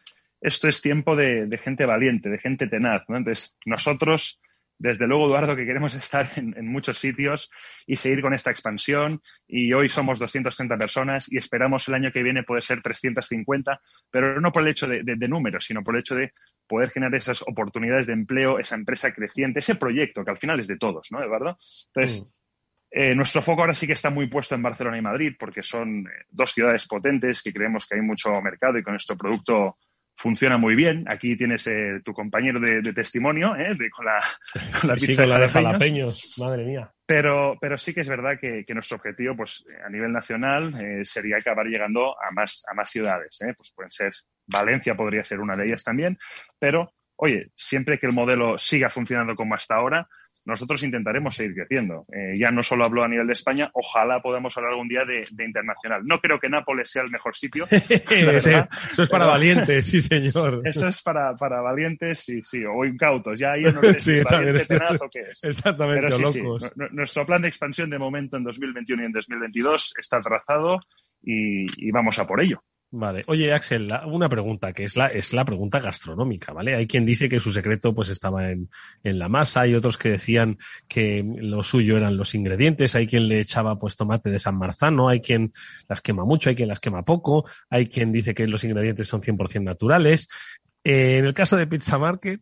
esto es tiempo de, de gente valiente, de gente tenaz. ¿no? Entonces, nosotros desde luego, Eduardo, que queremos estar en, muchos sitios y seguir con esta expansión. Y hoy somos 230 personas y esperamos el año que viene poder ser 350, pero no por el hecho de, números, sino por el hecho de poder generar esas oportunidades de empleo, esa empresa creciente, ese proyecto que al final es de todos, ¿no, Eduardo? Entonces, mm. Eh, nuestro foco ahora sí que está muy puesto en Barcelona y Madrid porque son eh, dos ciudades potentes que creemos que hay mucho mercado y con nuestro producto funciona muy bien. Aquí tienes eh, tu compañero de, testimonio, ¿eh? con la, con la pizza de, jalapeños. Madre mía. Pero, pero sí que es verdad que, nuestro objetivo, pues a nivel nacional, eh, sería acabar llegando a más, a más ciudades. ¿eh? Pues pueden ser Valencia, podría ser una de ellas también. Pero, oye, siempre que el modelo siga funcionando como hasta ahora, nosotros intentaremos seguir creciendo. Eh, ya no solo hablo a nivel de España, ojalá podamos hablar algún día de, internacional. No creo que Nápoles sea el mejor sitio. eso es para valientes, sí, señor. Eso es para, para valientes, sí, sí, o incautos. Ya ahí no sé si valiente tenazo qué es. Exactamente, locos. Nuestro plan de expansión de momento en 2021 y en 2022 está trazado y vamos a por ello. Vale. Oye, Axel, una pregunta, que es la, es la pregunta gastronómica, ¿vale? Hay quien dice que su secreto pues estaba en, en la masa, hay otros que decían que lo suyo eran los ingredientes, hay quien le echaba pues tomate de San Marzano, hay quien las quema mucho, hay quien las quema poco, hay quien dice que los ingredientes son 100% naturales. Eh, en el caso de Pizza Market,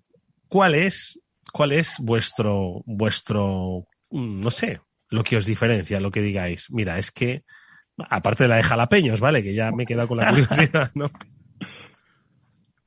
¿cuál es, cuál es vuestro, vuestro, mm, no sé, lo que os diferencia, lo que digáis? Mira, es que Aparte de la de jalapeños, ¿vale? Que ya me he quedado con la curiosidad, ¿no?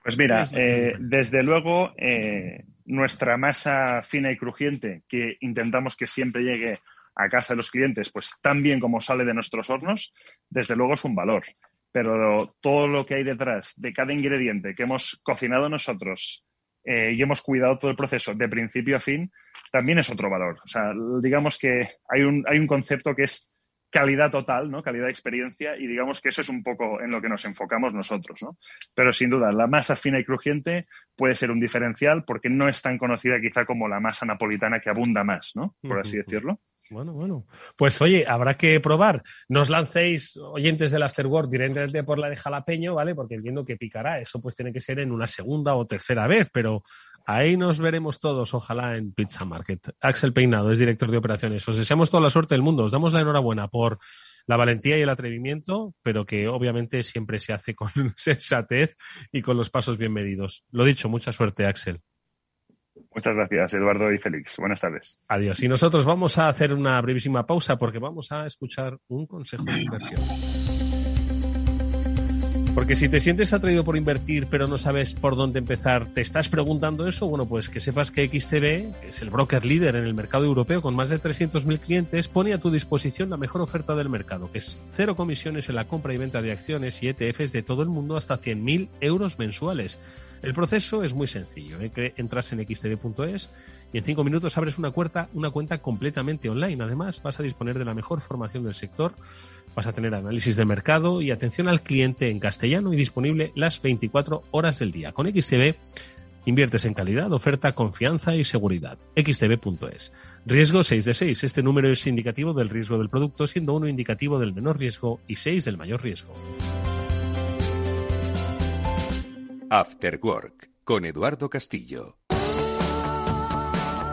Pues mira, eh, desde luego, eh, nuestra masa fina y crujiente, que intentamos que siempre llegue a casa de los clientes, pues tan bien como sale de nuestros hornos, desde luego es un valor. Pero todo lo que hay detrás de cada ingrediente que hemos cocinado nosotros eh, y hemos cuidado todo el proceso de principio a fin, también es otro valor. O sea, digamos que hay un, hay un concepto que es calidad total, ¿no? Calidad de experiencia y digamos que eso es un poco en lo que nos enfocamos nosotros, ¿no? Pero sin duda, la masa fina y crujiente puede ser un diferencial porque no es tan conocida quizá como la masa napolitana que abunda más, ¿no? Por así decirlo. Bueno, bueno. Pues oye, habrá que probar. No os lancéis, oyentes del Afterwork, directamente por la de jalapeño, ¿vale? Porque entiendo que picará. Eso pues tiene que ser en una segunda o tercera vez, pero Ahí nos veremos todos, ojalá, en Pizza Market. Axel Peinado es director de operaciones. Os deseamos toda la suerte del mundo. Os damos la enhorabuena por la valentía y el atrevimiento, pero que obviamente siempre se hace con sensatez y con los pasos bien medidos. Lo dicho, mucha suerte, Axel. Muchas gracias, Eduardo y Félix. Buenas tardes. Adiós. Y nosotros vamos a hacer una brevísima pausa porque vamos a escuchar un consejo de inversión. Porque si te sientes atraído por invertir pero no sabes por dónde empezar, ¿te estás preguntando eso? Bueno, pues que sepas que XTB, que es el broker líder en el mercado europeo con más de 300.000 clientes, pone a tu disposición la mejor oferta del mercado, que es cero comisiones en la compra y venta de acciones y ETFs de todo el mundo hasta 100.000 euros mensuales. El proceso es muy sencillo. ¿eh? Entras en xtb.es y en cinco minutos abres una cuenta, una cuenta completamente online. Además, vas a disponer de la mejor formación del sector, vas a tener análisis de mercado y atención al cliente en castellano y disponible las 24 horas del día. Con XTB inviertes en calidad, oferta, confianza y seguridad. xtb.es. Riesgo 6 de 6. Este número es indicativo del riesgo del producto, siendo uno indicativo del menor riesgo y 6 del mayor riesgo. After Work con Eduardo Castillo.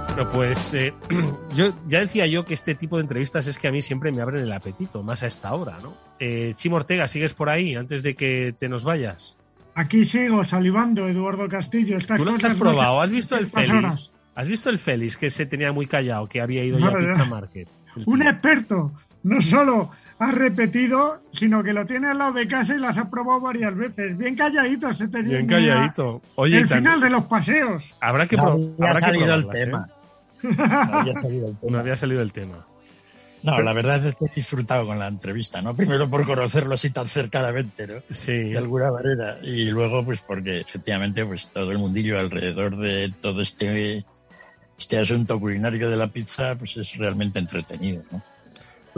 Bueno, pues eh, yo ya decía yo que este tipo de entrevistas es que a mí siempre me abren el apetito, más a esta hora, ¿no? Eh, Chimo Ortega, ¿sigues por ahí antes de que te nos vayas? Aquí sigo salivando, Eduardo Castillo. Estas ¿Tú lo has probado? ¿Has visto el Félix? ¿Has visto el Félix que se tenía muy callado, que había ido ya a Pizza Market? Un experto, no solo ha repetido, sino que lo tiene al lado de casa y las ha probado varias veces. Bien calladito se tenía. Bien calladito. Oye, el final de los paseos. Habrá que, habrá salido el tema. ¿eh? No había salido el tema. No había salido el tema. No, la verdad es que he disfrutado con la entrevista, ¿no? Primero por conocerlo así tan cercanamente, ¿no? Sí. De alguna manera. Y luego, pues porque efectivamente, pues todo el mundillo alrededor de todo este, este asunto culinario de la pizza, pues es realmente entretenido, ¿no?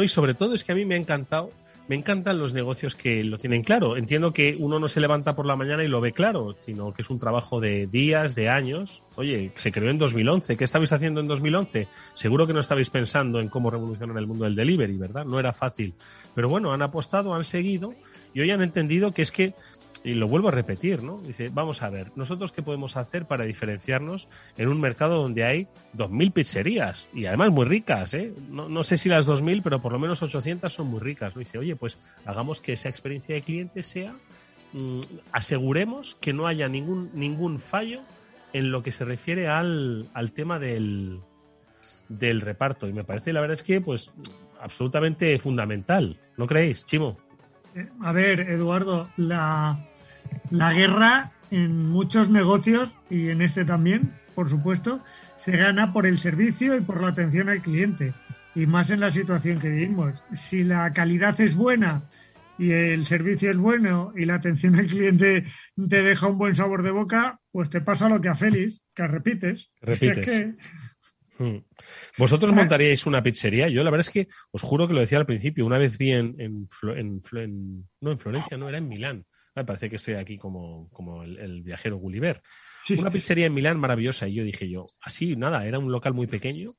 Y sobre todo es que a mí me ha encantado me encantan los negocios que lo tienen claro. Entiendo que uno no se levanta por la mañana y lo ve claro, sino que es un trabajo de días, de años. Oye, se creó en 2011. ¿Qué estabais haciendo en 2011? Seguro que no estabais pensando en cómo revolucionar el mundo del delivery, ¿verdad? No era fácil. Pero bueno, han apostado, han seguido y hoy han entendido que es que y lo vuelvo a repetir, ¿no? Dice, vamos a ver, nosotros qué podemos hacer para diferenciarnos en un mercado donde hay 2.000 pizzerías y además muy ricas, ¿eh? No, no sé si las 2.000, pero por lo menos 800 son muy ricas, ¿no? Dice, oye, pues hagamos que esa experiencia de cliente sea, mm, aseguremos que no haya ningún, ningún fallo en lo que se refiere al, al tema del, del reparto. Y me parece, la verdad es que, pues, absolutamente fundamental, ¿no creéis, Chimo? Eh, a ver, Eduardo, la, la guerra en muchos negocios y en este también, por supuesto, se gana por el servicio y por la atención al cliente. Y más en la situación que vivimos. Si la calidad es buena y el servicio es bueno y la atención al cliente te deja un buen sabor de boca, pues te pasa lo que a Félix, que repites. Repites. Hmm. ¿Vosotros montaríais una pizzería? Yo la verdad es que os juro que lo decía al principio. Una vez vi en, en, en, no en Florencia, no era en Milán. Me parece que estoy aquí como, como el, viajero Gulliver. Una pizzería en Milán maravillosa. Y yo dije yo, así, nada, era un local muy pequeño,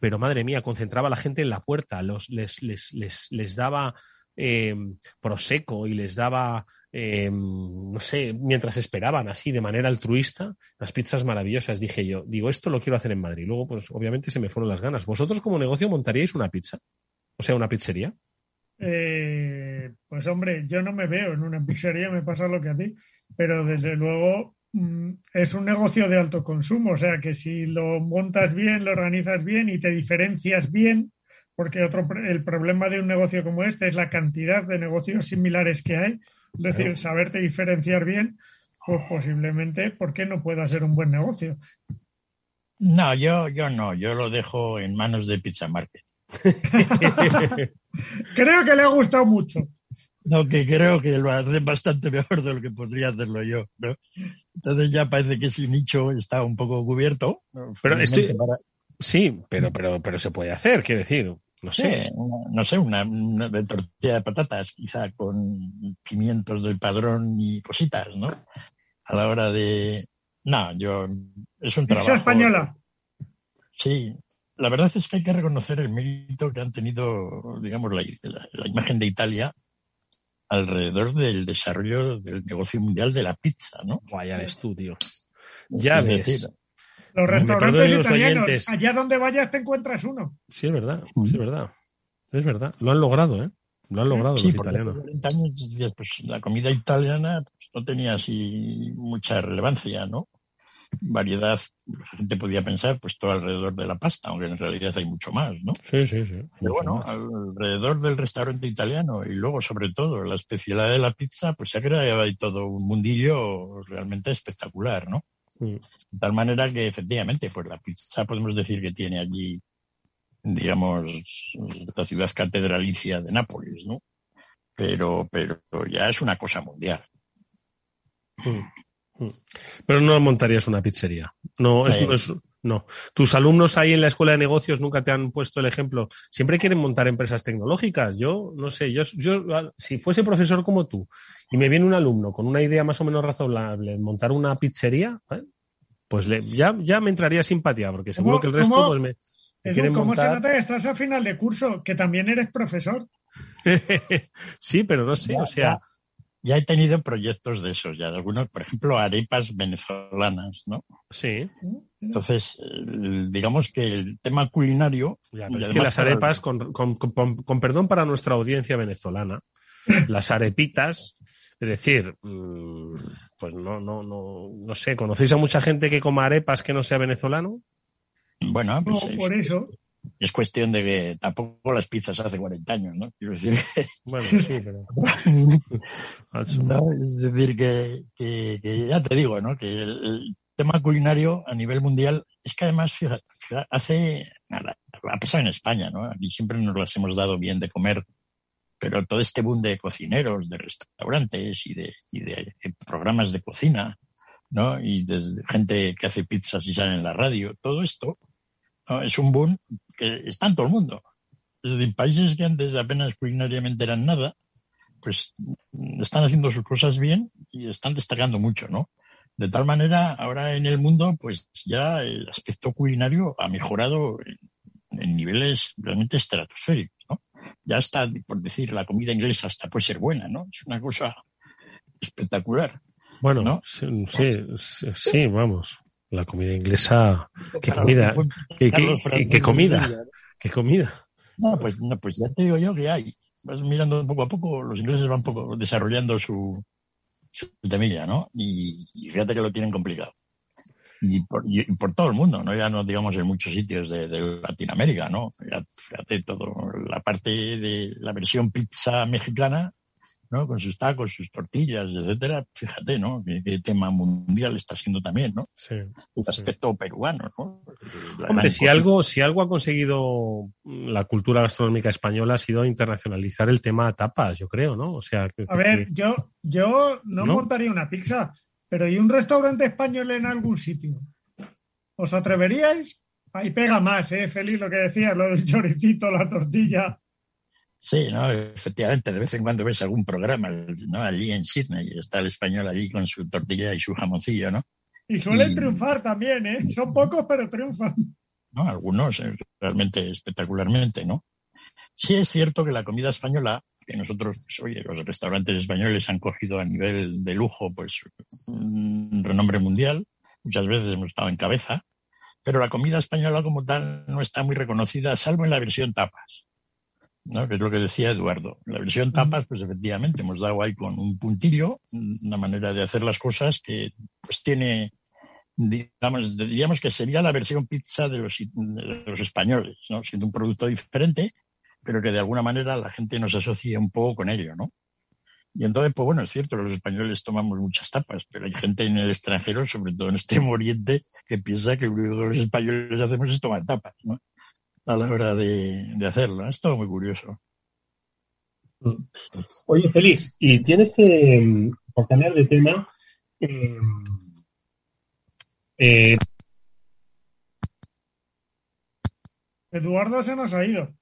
pero madre mía, concentraba a la gente en la puerta, los, les, les, les, les daba eh, prosecco y les daba eh, no sé, mientras esperaban así de manera altruista, las pizzas maravillosas, dije yo, digo, esto lo quiero hacer en Madrid. Luego, pues obviamente se me fueron las ganas. ¿Vosotros como negocio montaríais una pizza? O sea, una pizzería. Eh, pues hombre, yo no me veo en una pizzería, me pasa lo que a ti, pero desde luego mm, es un negocio de alto consumo, o sea que si lo montas bien, lo organizas bien y te diferencias bien, porque otro el problema de un negocio como este es la cantidad de negocios similares que hay, es decir, saberte diferenciar bien, pues posiblemente, ¿por qué no pueda ser un buen negocio? No, yo, yo no, yo lo dejo en manos de Pizza Market. creo que le ha gustado mucho. No, que creo que lo hacen bastante mejor de lo que podría hacerlo yo. Entonces ya parece que ese nicho está un poco cubierto. Pero estoy... Sí, pero, pero, pero se puede hacer, quiero decir no sé. no sé, una, tortilla de patatas, quizá con pimientos del padrón y cositas, ¿no? A la hora de. No, yo. Es un trabajo. española. Sí. La verdad es que hay que reconocer el mérito que han tenido, digamos, la, imagen de Italia alrededor del desarrollo del negocio mundial de la pizza, ¿no? Vaya estudio. Ya ves. Los restaurantes italianos, allá donde vayas te encuentras uno. Sí, es verdad, sí, es verdad. Es verdad. Lo han logrado, ¿eh? Lo han logrado los italianos. pues, la comida italiana pues, no tenía así mucha relevancia, ¿no? Variedad, la gente podía pensar, pues todo alrededor de la pasta, aunque en realidad hay mucho más, ¿no? Sí, sí, sí. Pero bueno, alrededor del restaurante italiano y luego, sobre todo, la especialidad de la pizza, pues se ha creado ahí todo un mundillo realmente espectacular, ¿no? De tal manera que efectivamente, pues la pizza podemos decir que tiene allí, digamos, la ciudad catedralicia de Nápoles, ¿no? Pero, pero ya es una cosa mundial. Pero no montarías una pizzería. No, eso no es, no. Tus alumnos ahí en la escuela de negocios nunca te han puesto el ejemplo. Siempre quieren montar empresas tecnológicas. Yo, no sé, yo, yo si fuese profesor como tú y me viene un alumno con una idea más o menos razonable, montar una pizzería, ¿eh? pues ya, ya me entraría simpatía, porque seguro que el resto pues me, ¿Cómo se nota que estás a final de curso? Que también eres profesor. sí, pero no sé, o sea... Ya, he tenido proyectos de esos, ya de algunos, por ejemplo, arepas venezolanas, ¿no? Sí. Entonces, digamos que el tema culinario... es que las arepas, con, con perdón para nuestra audiencia venezolana, las arepitas es decir, mm, pues no, no, no, no sé, ¿conocéis a mucha gente que coma arepas que no sea venezolano? Bueno, pues es, por eso. Es cuestión de que tampoco las pizzas hace 40 años, ¿no? Quiero decir Bueno, sí, pero... es decir, que, ya te digo, ¿no? Que el, tema culinario a nivel mundial es que además, fíjate, hace... Ha pasado en España, ¿no? Aquí siempre nos las hemos dado bien de comer pero todo este boom de cocineros, de restaurantes y de, y de, programas de cocina, ¿no? Y desde gente que hace pizzas y sale en la radio, todo esto es un boom que está en todo el mundo. Es decir, países que antes apenas culinariamente eran nada, pues están haciendo sus cosas bien y están destacando mucho, ¿no? De tal manera, ahora en el mundo, pues ya el aspecto culinario ha mejorado en, niveles realmente estratosféricos, ¿no? Ya está, por decir, la comida inglesa hasta puede ser buena, ¿no? Es una cosa espectacular. Bueno, ¿no? sí, sí, sí, vamos. La comida inglesa, ¿qué comida? ¿Qué, qué, qué comida? ¿Qué comida? No, pues, no, pues ya te digo yo que hay. Vas mirando poco a poco, los ingleses van poco desarrollando su, su temilla, ¿no? Y, fíjate que lo tienen complicado. Y por, por, todo el mundo, ¿no? Ya no digamos en muchos sitios de, de Latinoamérica, ¿no? fíjate todo, la parte de la versión pizza mexicana ¿no? Con sus tacos, sus tortillas, etcétera. Fíjate, ¿no? Qué, tema mundial está siendo también, ¿no? Sí. El aspecto peruano, ¿no? Hombre, si algo, si algo ha conseguido la cultura gastronómica española ha sido internacionalizar el tema tapas, yo creo, ¿no? O sea, a ver, yo, yo no, montaría una pizza, pero ¿y un restaurante español en algún sitio? ¿Os atreveríais? Ahí pega más, ¿eh? Feliz lo que decías, lo del choricito, la tortilla. Sí, no, efectivamente, de vez en cuando ves algún programa, ¿no? Allí en Sydney está el español allí con su tortilla y su jamoncillo, ¿no? Y suelen triunfar también, ¿eh? Son pocos, pero triunfan. No, algunos eh, realmente espectacularmente, ¿no? Sí es cierto que la comida española, que nosotros, pues, oye, los restaurantes españoles han cogido a nivel de lujo, pues, un renombre mundial. Muchas veces hemos estado en cabeza. Pero la comida española como tal no está muy reconocida, salvo en la versión tapas. ¿No? que es lo que decía Eduardo. La versión tapas, pues efectivamente, hemos dado ahí con un puntillo, una manera de hacer las cosas que pues tiene, digamos, diríamos que sería la versión pizza de los, de los españoles, ¿no? siendo un producto diferente, pero que de alguna manera la gente nos asocia un poco con ello, ¿no? Y entonces, pues bueno, es cierto los españoles tomamos muchas tapas, pero hay gente en el extranjero, sobre todo en Extremo Oriente, que piensa que lo único que los españoles hacemos es tomar tapas, ¿no? A la hora de, hacerlo. Es todo muy curioso. Mm. Oye, Félix, y tienes que, mm, por cambiar de tema, eh, eh, Eduardo se nos ha ido.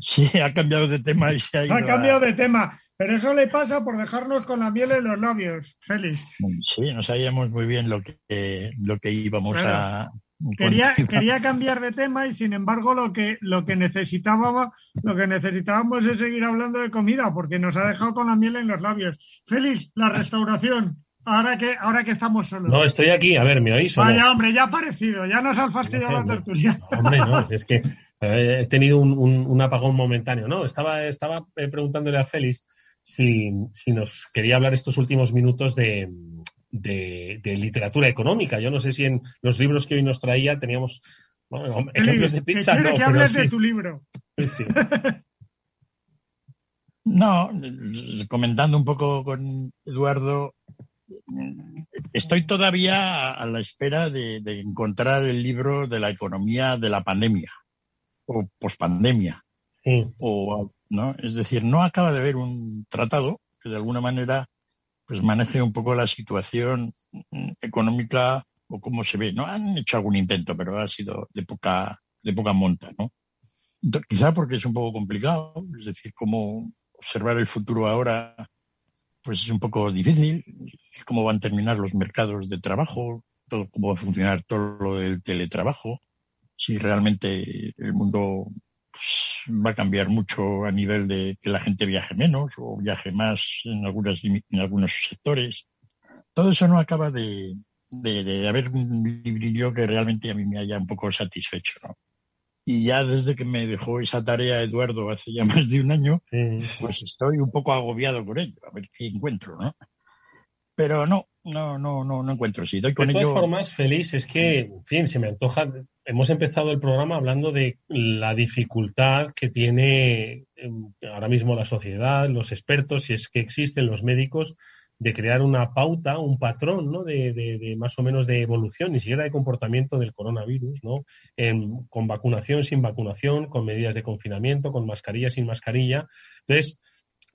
Sí, ha cambiado de tema y se ha ido. Ha cambiado de tema, pero eso le pasa por dejarnos con la miel en los labios, Félix. Sí, no sabíamos muy bien lo que, lo que íbamos a, Quería, quería cambiar de tema y sin embargo lo que, lo que necesitábamos, lo que necesitábamos es seguir hablando de comida, porque nos ha dejado con la miel en los labios. Félix, la restauración. Ahora que, ahora que estamos solos. No, estoy aquí. A ver, ¿me oís? Vaya, hombre, ya ha aparecido. Ya nos han fastidiado la tertulia. Hombre, no, es que eh, he tenido un, un, apagón momentáneo. No, estaba, estaba eh, preguntándole a Félix si, si nos quería hablar estos últimos minutos de, de, literatura económica. Yo no sé si en los libros que hoy nos traía teníamos ejemplos de pizza. que hables de tu libro. no, comentando un poco con Eduardo, estoy todavía a la espera de, encontrar el libro de la economía de la pandemia o pospandemia. O, ¿no? Es decir, no acaba de haber un tratado que de alguna manera pues maneje un poco la situación económica o cómo se ve. No han hecho algún intento, pero ha sido de poca, de poca monta, ¿no? quizá porque es un poco complicado, es decir, cómo observar el futuro ahora, pues es un poco difícil, cómo van a terminar los mercados de trabajo, todo, cómo va a funcionar todo lo del teletrabajo, si realmente el mundo va a cambiar mucho a nivel de que la gente viaje menos o viaje más en, algunas, en algunos sectores. Todo eso no acaba de, de, haber un librillo que realmente a mí me haya un poco satisfecho, ¿no? Y ya desde que me dejó esa tarea Eduardo hace ya más de un año, pues estoy un poco agobiado por ello, a ver qué encuentro, ¿no? Pero no, no, no, no, no encuentro. Si doy con de todas ello... formas, feliz es que, en fin, se me antoja. Hemos empezado el programa hablando de la dificultad que tiene em, ahora mismo la sociedad, los expertos, si es que existen los médicos, de crear una pauta, un patrón, ¿no? De, de, más o menos de evolución, ni siquiera de comportamiento del coronavirus, ¿no? con vacunación, sin vacunación, con medidas de confinamiento, con mascarilla, sin mascarilla. Entonces,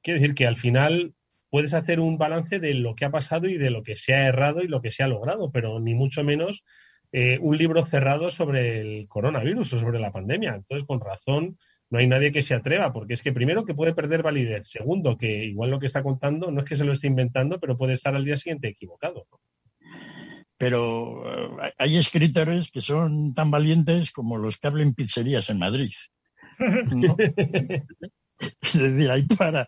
quiero decir que al final puedes hacer un balance de lo que ha pasado y de lo que se ha errado y lo que se ha logrado, pero ni mucho menos eh, un libro cerrado sobre el coronavirus o sobre la pandemia. Entonces, con razón, no hay nadie que se atreva, porque es que primero que puede perder validez, segundo que igual lo que está contando no es que se lo esté inventando, pero puede estar al día siguiente equivocado. Pero eh, hay escritores que son tan valientes como los que hablan pizzerías en Madrid. es decir, hay para.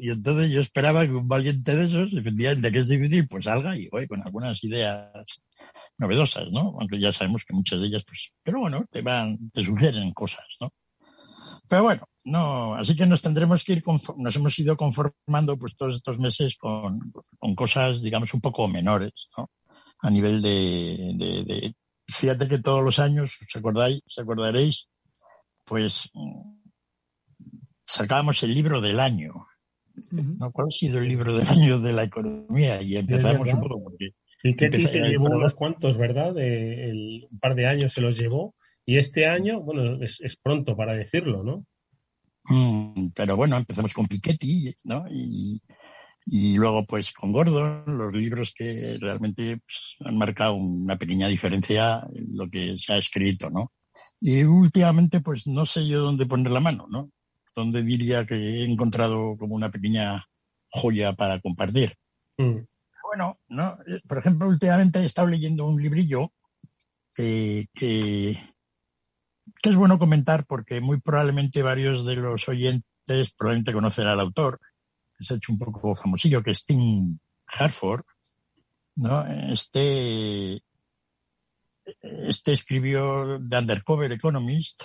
Y entonces yo esperaba que un valiente de esos, efectivamente, que es difícil, pues salga y voy con algunas ideas novedosas, ¿no? Aunque ya sabemos que muchas de ellas, pues, pero bueno, te van, te sugieren cosas, ¿no? Pero bueno, no, así que nos tendremos que ir, nos hemos ido conformando pues todos estos meses con, con cosas, digamos, un poco menores, ¿no? A nivel de, de, de, fíjate que todos los años, os acordáis, os acordaréis, pues sacábamos el libro del año. ¿no? ¿Cuál ha sido el libro del año de la economía? Y empezamos un poco porque que se llevó unos cuantos, ¿verdad? De, el, un par de años se los llevó. Y este año, bueno, es, es pronto para decirlo, ¿no? Mm, pero bueno, empezamos con Piketty, ¿no? Y, y luego, pues, con Gordon, los libros que realmente pues, han marcado una pequeña diferencia en lo que se ha escrito, ¿no? Y últimamente, pues, no sé yo dónde poner la mano, ¿no? Donde diría que he encontrado como una pequeña joya para compartir. Mm bueno, ¿no? Por ejemplo, últimamente he estado leyendo un librillo eh, que, que es bueno comentar porque muy probablemente varios de los oyentes probablemente conocen al autor, que se ha hecho un poco famosillo, que es Tim Harford, ¿no? Este, este escribió The Undercover Economist,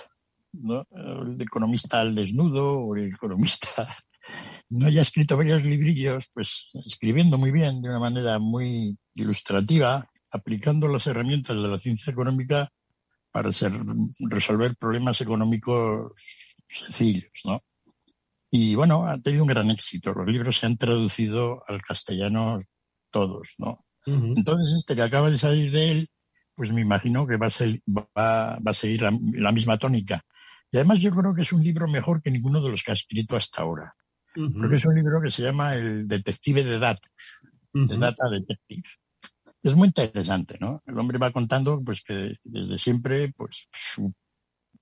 ¿no? El economista al desnudo o el economista no haya escrito varios librillos, pues escribiendo muy bien, de una manera muy ilustrativa, aplicando las herramientas de la ciencia económica para resolver problemas económicos sencillos, ¿no? Y bueno, ha tenido un gran éxito. Los libros se han traducido al castellano todos, ¿no? Entonces, este que acaba de salir de él, pues me imagino que va a, ser, va, a seguir la misma tónica. Y además yo creo que es un libro mejor que ninguno de los que ha escrito hasta ahora porque es un libro que se llama El Detective de Datos, de Data Detective. Es muy interesante, ¿no? El hombre va contando pues que desde siempre pues su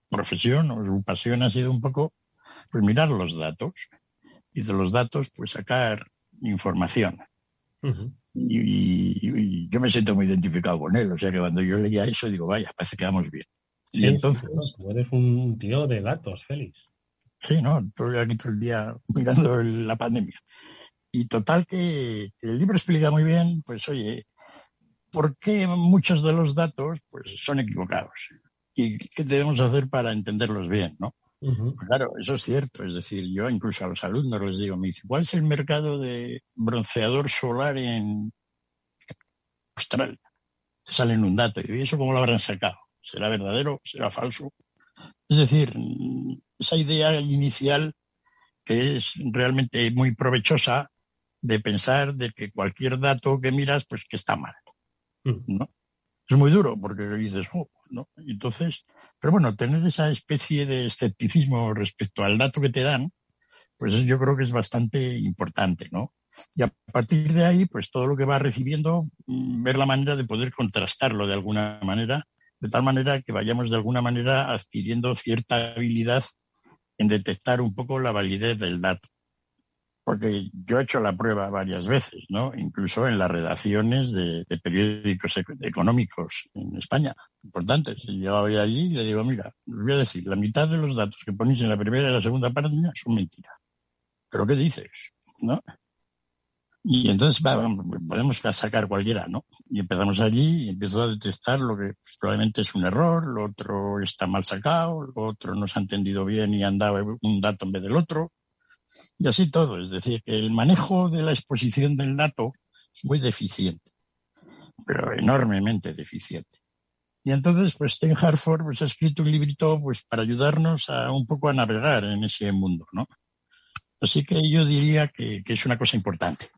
profesión o su pasión ha sido un poco pues mirar los datos y de los datos pues sacar información. y, yo me siento muy identificado con él, o sea que cuando yo leía eso digo, vaya, parece que vamos bien. Y entonces... Tú eres un tío de datos, Félix. Sí, no, estoy aquí todo el día mirando la pandemia. Y total que el libro explica muy bien, pues oye, por qué muchos de los datos pues, son equivocados y qué debemos hacer para entenderlos bien, ¿no? Pues claro, eso es cierto. Es decir, yo incluso a los alumnos les digo, me dice, ¿cuál es el mercado de bronceador solar en Australia? Te salen un dato y eso cómo lo habrán sacado. ¿Será verdadero? ¿Será falso? Es decir, esa idea inicial que es realmente muy provechosa de pensar de que cualquier dato que miras, pues que está mal. Mm. ¿no? Es muy duro porque dices, oh, ¿no? Entonces, pero bueno, tener esa especie de escepticismo respecto al dato que te dan, pues yo creo que es bastante importante, ¿no? Y a partir de ahí, pues todo lo que va recibiendo, mm, ver la manera de poder contrastarlo de alguna manera, de tal manera que vayamos de alguna manera adquiriendo cierta habilidad en detectar un poco la validez del dato. Porque yo he hecho la prueba varias veces, ¿no? Incluso en las redacciones de, periódicos económicos en España, importantes. Voy allí y le digo, mira, os voy a decir, la mitad de los datos que ponéis en la primera y la segunda página son mentiras. ¿Pero qué dices? ¿No? Y entonces podemos sacar cualquiera, ¿no? Y empezamos allí y empiezo a detectar lo que probablemente es un error, lo otro está mal sacado, lo otro no se ha entendido bien y han dado un dato en vez del otro. Y así todo. Es decir, que el manejo de la exposición del dato es muy deficiente, pero enormemente deficiente. Y entonces, pues Ten Harford pues, ha escrito un librito pues, para ayudarnos a un poco a navegar en ese mundo, ¿no? Así que yo diría que es una cosa importante.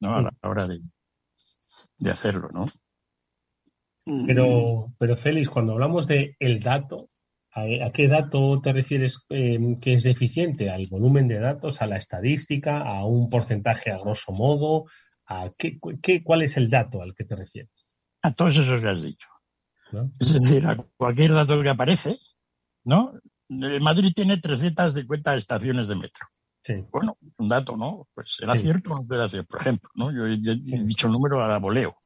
¿No? A la hora de, de hacerlo, ¿no? Pero, pero Félix, cuando hablamos de el dato, ¿a, qué dato te refieres em, que es deficiente? ¿Al volumen de datos, a la estadística, a un porcentaje a grosso modo? ¿A qué, qué, ¿Cuál es el dato al que te refieres? A todos esos que has dicho. Es decir, a cualquier dato que aparece, ¿no? Madrid tiene 350 estaciones de metro. Bueno, un dato, ¿no? Pues será cierto o no puede ser. Por ejemplo, ¿no? Yo he, dicho un número a la voleo.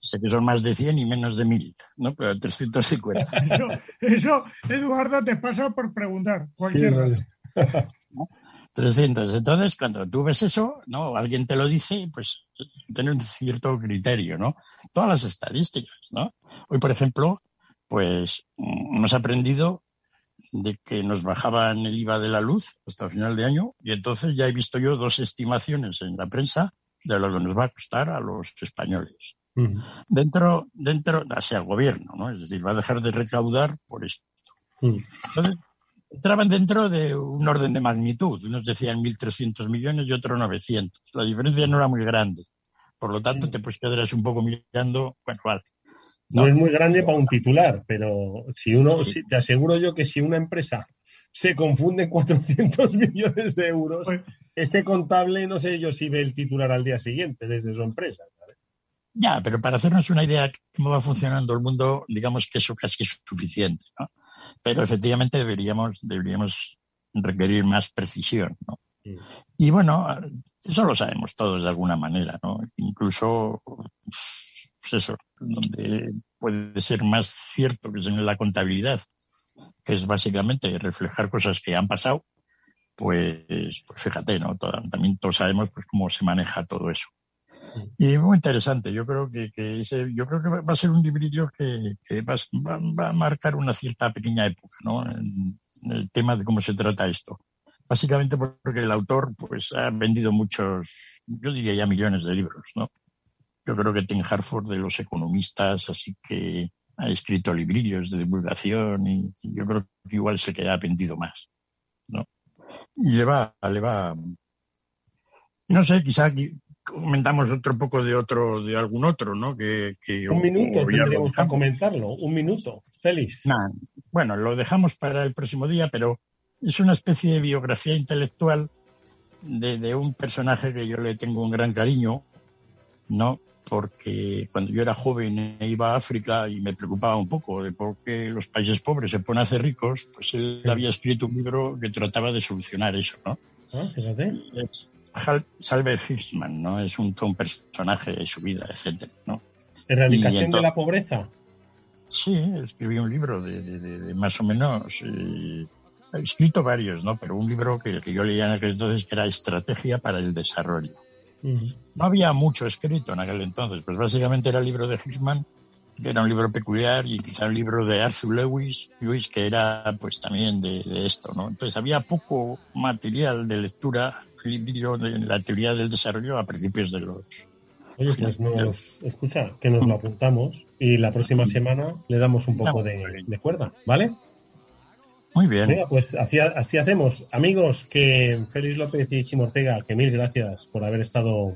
Sé que son más de 100 y menos de 1000, ¿no? Pero 350. Eso, eso Eduardo, te pasa por preguntar. Cualquier 300. Entonces, cuando tú ves eso, ¿no? Alguien te lo dice, pues tiene un cierto criterio, ¿no? Todas las estadísticas, ¿no? Hoy, por ejemplo, pues mm, hemos aprendido de que nos bajaban el IVA de la luz hasta final de año y entonces ya he visto yo dos estimaciones en la prensa de lo que nos va a costar a los españoles. Dentro, dentro, hacia el gobierno, ¿no? Es decir, va a dejar de recaudar por esto. Entonces, entraban dentro de un orden de magnitud. Unos decían 1.300 millones y otros 900. La diferencia no era muy grande. Por lo tanto, te puedes quedar un poco mirando, bueno, vale, no, es muy grande para un titular, pero si uno, te aseguro yo que si una empresa se confunde en 400 millones de euros, pues ese contable no sé yo si ve el titular al día siguiente desde su empresa. Ya, pero para hacernos una idea de cómo va funcionando el mundo, digamos que eso casi es suficiente, ¿no? Pero efectivamente deberíamos, deberíamos requerir más precisión, ¿no? Y bueno, eso lo sabemos todos de alguna manera, ¿no? Incluso pues eso, donde puede ser más cierto que en la contabilidad, que es básicamente reflejar cosas que han pasado, pues, pues fíjate, ¿no? también todos sabemos pues, cómo se maneja todo eso. Y muy interesante. Yo creo que, ese, yo creo que va a ser un librillo que, va, a marcar una cierta pequeña época, ¿no? En, el tema de cómo se trata esto. Básicamente porque el autor, pues, ha vendido muchos, yo diría ya millones de libros, ¿no? Yo creo que Tim Harford de los economistas, así que ha escrito librillos de divulgación y, yo creo que igual se queda vendido más, ¿no? Y le va, le va. No sé, quizá comentamos otro poco de otro, de algún otro, ¿no? Que, un minuto tendríamos que comentarlo, un minuto, Félix. bueno, lo dejamos para el próximo día, pero es una especie de biografía intelectual de, de un personaje que yo le tengo un gran cariño, ¿no? Porque cuando yo era joven e iba a África y me preocupaba un poco de por qué los países pobres se ponen a hacer ricos, pues él había escrito un libro que trataba de solucionar eso, ¿no? Ah, fíjate. Salver Hirschman, ¿no? Es un, personaje de su vida, etcétera, ¿no? ¿Erradicación de la pobreza? Sí, escribí un libro de, más o menos... Eh, he escrito varios, ¿no? Pero un libro que, que yo leía en aquel entonces que era Estrategia para el Desarrollo. No había mucho escrito en aquel entonces, pues básicamente era el libro de Hirschman, que era un libro peculiar, y quizá un libro de Arthur Lewis, Lewis que era pues también de, esto, ¿no? Entonces había poco material de lectura, libro de la teoría del desarrollo a principios de los... Oye, pues nos, escucha, que nos lo apuntamos y la próxima semana le damos un poco de, de cuerda, ¿vale? Muy bien. pues así, así, hacemos. Amigos, que Félix López y Chimo Ortega, que mil gracias por haber estado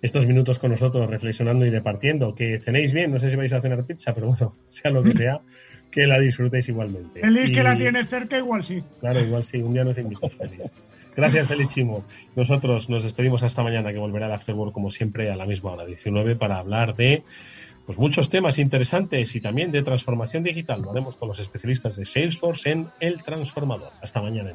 estos minutos con nosotros reflexionando y departiendo. Que cenéis bien, no sé si vais a cenar pizza, pero bueno, sea lo que sea, que la disfrutéis igualmente. Félix que la tiene cerca, igual sí. Claro, igual sí, un día nos invitas, Félix. Gracias, Félix Chimo. Nosotros nos despedimos hasta mañana, que volverá el Afterwork como siempre a la misma hora, 19, para hablar de pues muchos temas interesantes y también de transformación digital. Lo haremos con los especialistas de Salesforce en El Transformador. Hasta mañana.